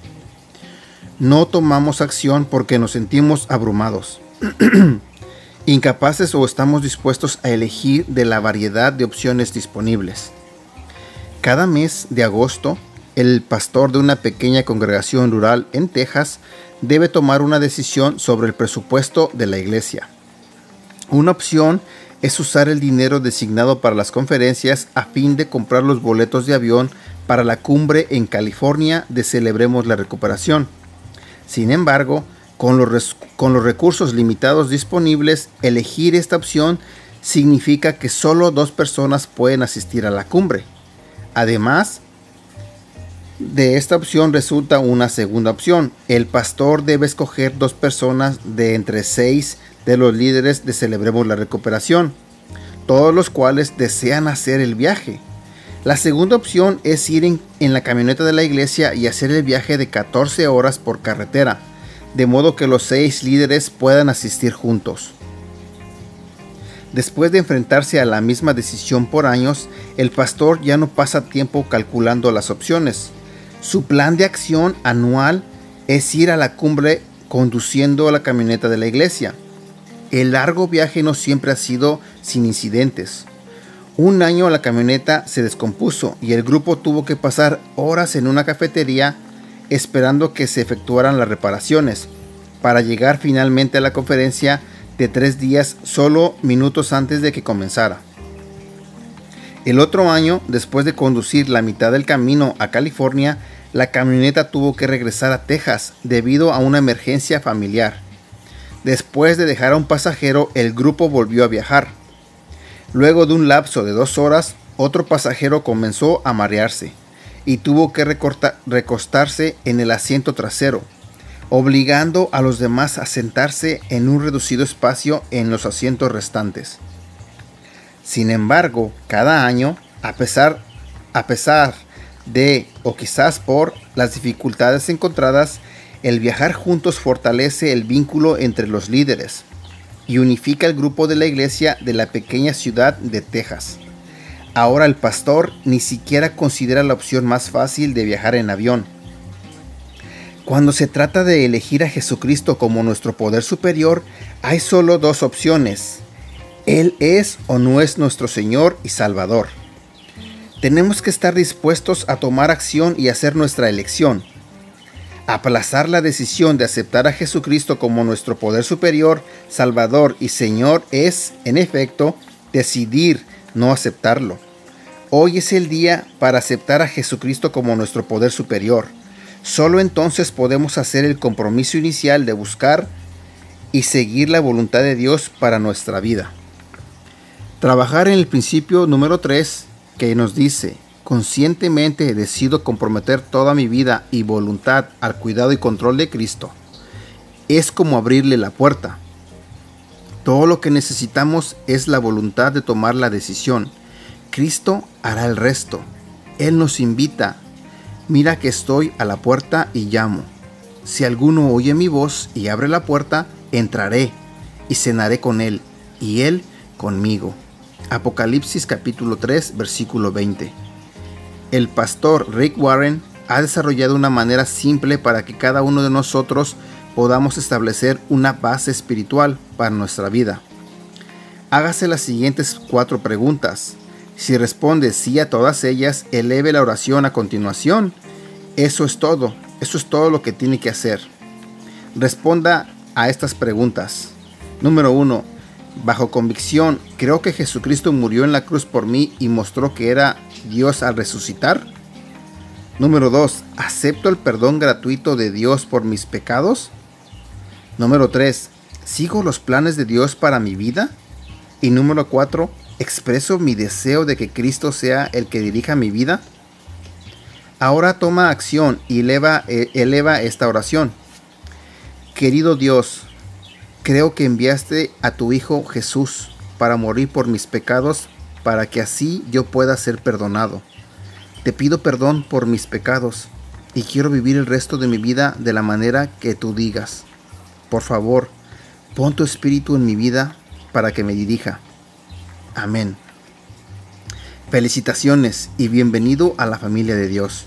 No tomamos acción porque nos sentimos abrumados. incapaces o estamos dispuestos a elegir de la variedad de opciones disponibles. Cada mes de agosto, el pastor de una pequeña congregación rural en Texas debe tomar una decisión sobre el presupuesto de la iglesia. Una opción es usar el dinero designado para las conferencias a fin de comprar los boletos de avión para la cumbre en California de Celebremos la Recuperación. Sin embargo, con los, recursos limitados disponibles, elegir esta opción significa que solo dos personas pueden asistir a la cumbre. Además, de esta opción resulta una segunda opción. El pastor debe escoger dos personas de entre seis de los líderes de Celebremos la Recuperación, todos los cuales desean hacer el viaje. La segunda opción es ir en, en la camioneta de la iglesia y hacer el viaje de 14 horas por carretera de modo que los seis líderes puedan asistir juntos. Después de enfrentarse a la misma decisión por años, el pastor ya no pasa tiempo calculando las opciones. Su plan de acción anual es ir a la cumbre conduciendo la camioneta de la iglesia. El largo viaje no siempre ha sido sin incidentes. Un año la camioneta se descompuso y el grupo tuvo que pasar horas en una cafetería esperando que se efectuaran las reparaciones, para llegar finalmente a la conferencia de tres días solo minutos antes de que comenzara. El otro año, después de conducir la mitad del camino a California, la camioneta tuvo que regresar a Texas debido a una emergencia familiar. Después de dejar a un pasajero, el grupo volvió a viajar. Luego de un lapso de dos horas, otro pasajero comenzó a marearse y tuvo que recostarse en el asiento trasero, obligando a los demás a sentarse en un reducido espacio en los asientos restantes. Sin embargo, cada año, a pesar, a pesar de, o quizás por, las dificultades encontradas, el viajar juntos fortalece el vínculo entre los líderes y unifica el grupo de la iglesia de la pequeña ciudad de Texas. Ahora el pastor ni siquiera considera la opción más fácil de viajar en avión. Cuando se trata de elegir a Jesucristo como nuestro poder superior, hay solo dos opciones. Él es o no es nuestro Señor y Salvador. Tenemos que estar dispuestos a tomar acción y hacer nuestra elección. Aplazar la decisión de aceptar a Jesucristo como nuestro poder superior, Salvador y Señor es, en efecto, decidir no aceptarlo. Hoy es el día para aceptar a Jesucristo como nuestro poder superior. Solo entonces podemos hacer el compromiso inicial de buscar y seguir la voluntad de Dios para nuestra vida. Trabajar en el principio número 3 que nos dice, conscientemente decido comprometer toda mi vida y voluntad al cuidado y control de Cristo, es como abrirle la puerta. Todo lo que necesitamos es la voluntad de tomar la decisión. Cristo hará el resto. Él nos invita. Mira que estoy a la puerta y llamo. Si alguno oye mi voz y abre la puerta, entraré y cenaré con él y él conmigo. Apocalipsis capítulo 3 versículo 20. El pastor Rick Warren ha desarrollado una manera simple para que cada uno de nosotros podamos establecer una base espiritual para nuestra vida. Hágase las siguientes cuatro preguntas. Si responde sí a todas ellas, eleve la oración a continuación. Eso es todo. Eso es todo lo que tiene que hacer. Responda a estas preguntas. Número 1. Bajo convicción, ¿creo que Jesucristo murió en la cruz por mí y mostró que era Dios al resucitar? Número 2. ¿Acepto el perdón gratuito de Dios por mis pecados? Número 3. ¿Sigo los planes de Dios para mi vida? Y número 4. ¿Expreso mi deseo de que Cristo sea el que dirija mi vida? Ahora toma acción y eleva, eh, eleva esta oración. Querido Dios, creo que enviaste a tu Hijo Jesús para morir por mis pecados, para que así yo pueda ser perdonado. Te pido perdón por mis pecados y quiero vivir el resto de mi vida de la manera que tú digas. Por favor, pon tu espíritu en mi vida para que me dirija. Amén. Felicitaciones y bienvenido a la familia de Dios.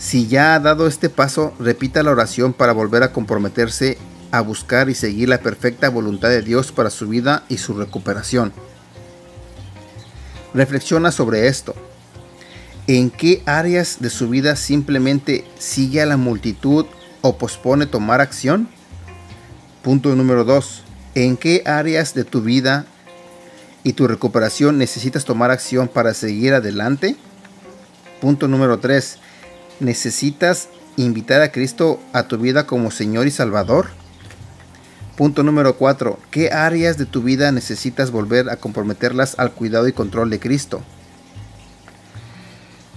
Si ya ha dado este paso, repita la oración para volver a comprometerse a buscar y seguir la perfecta voluntad de Dios para su vida y su recuperación. Reflexiona sobre esto. ¿En qué áreas de su vida simplemente sigue a la multitud o pospone tomar acción? Punto número 2. ¿En qué áreas de tu vida y tu recuperación necesitas tomar acción para seguir adelante? Punto número 3. ¿Necesitas invitar a Cristo a tu vida como Señor y Salvador? Punto número 4. ¿Qué áreas de tu vida necesitas volver a comprometerlas al cuidado y control de Cristo?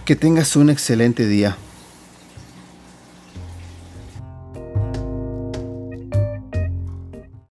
Que tengas un excelente día.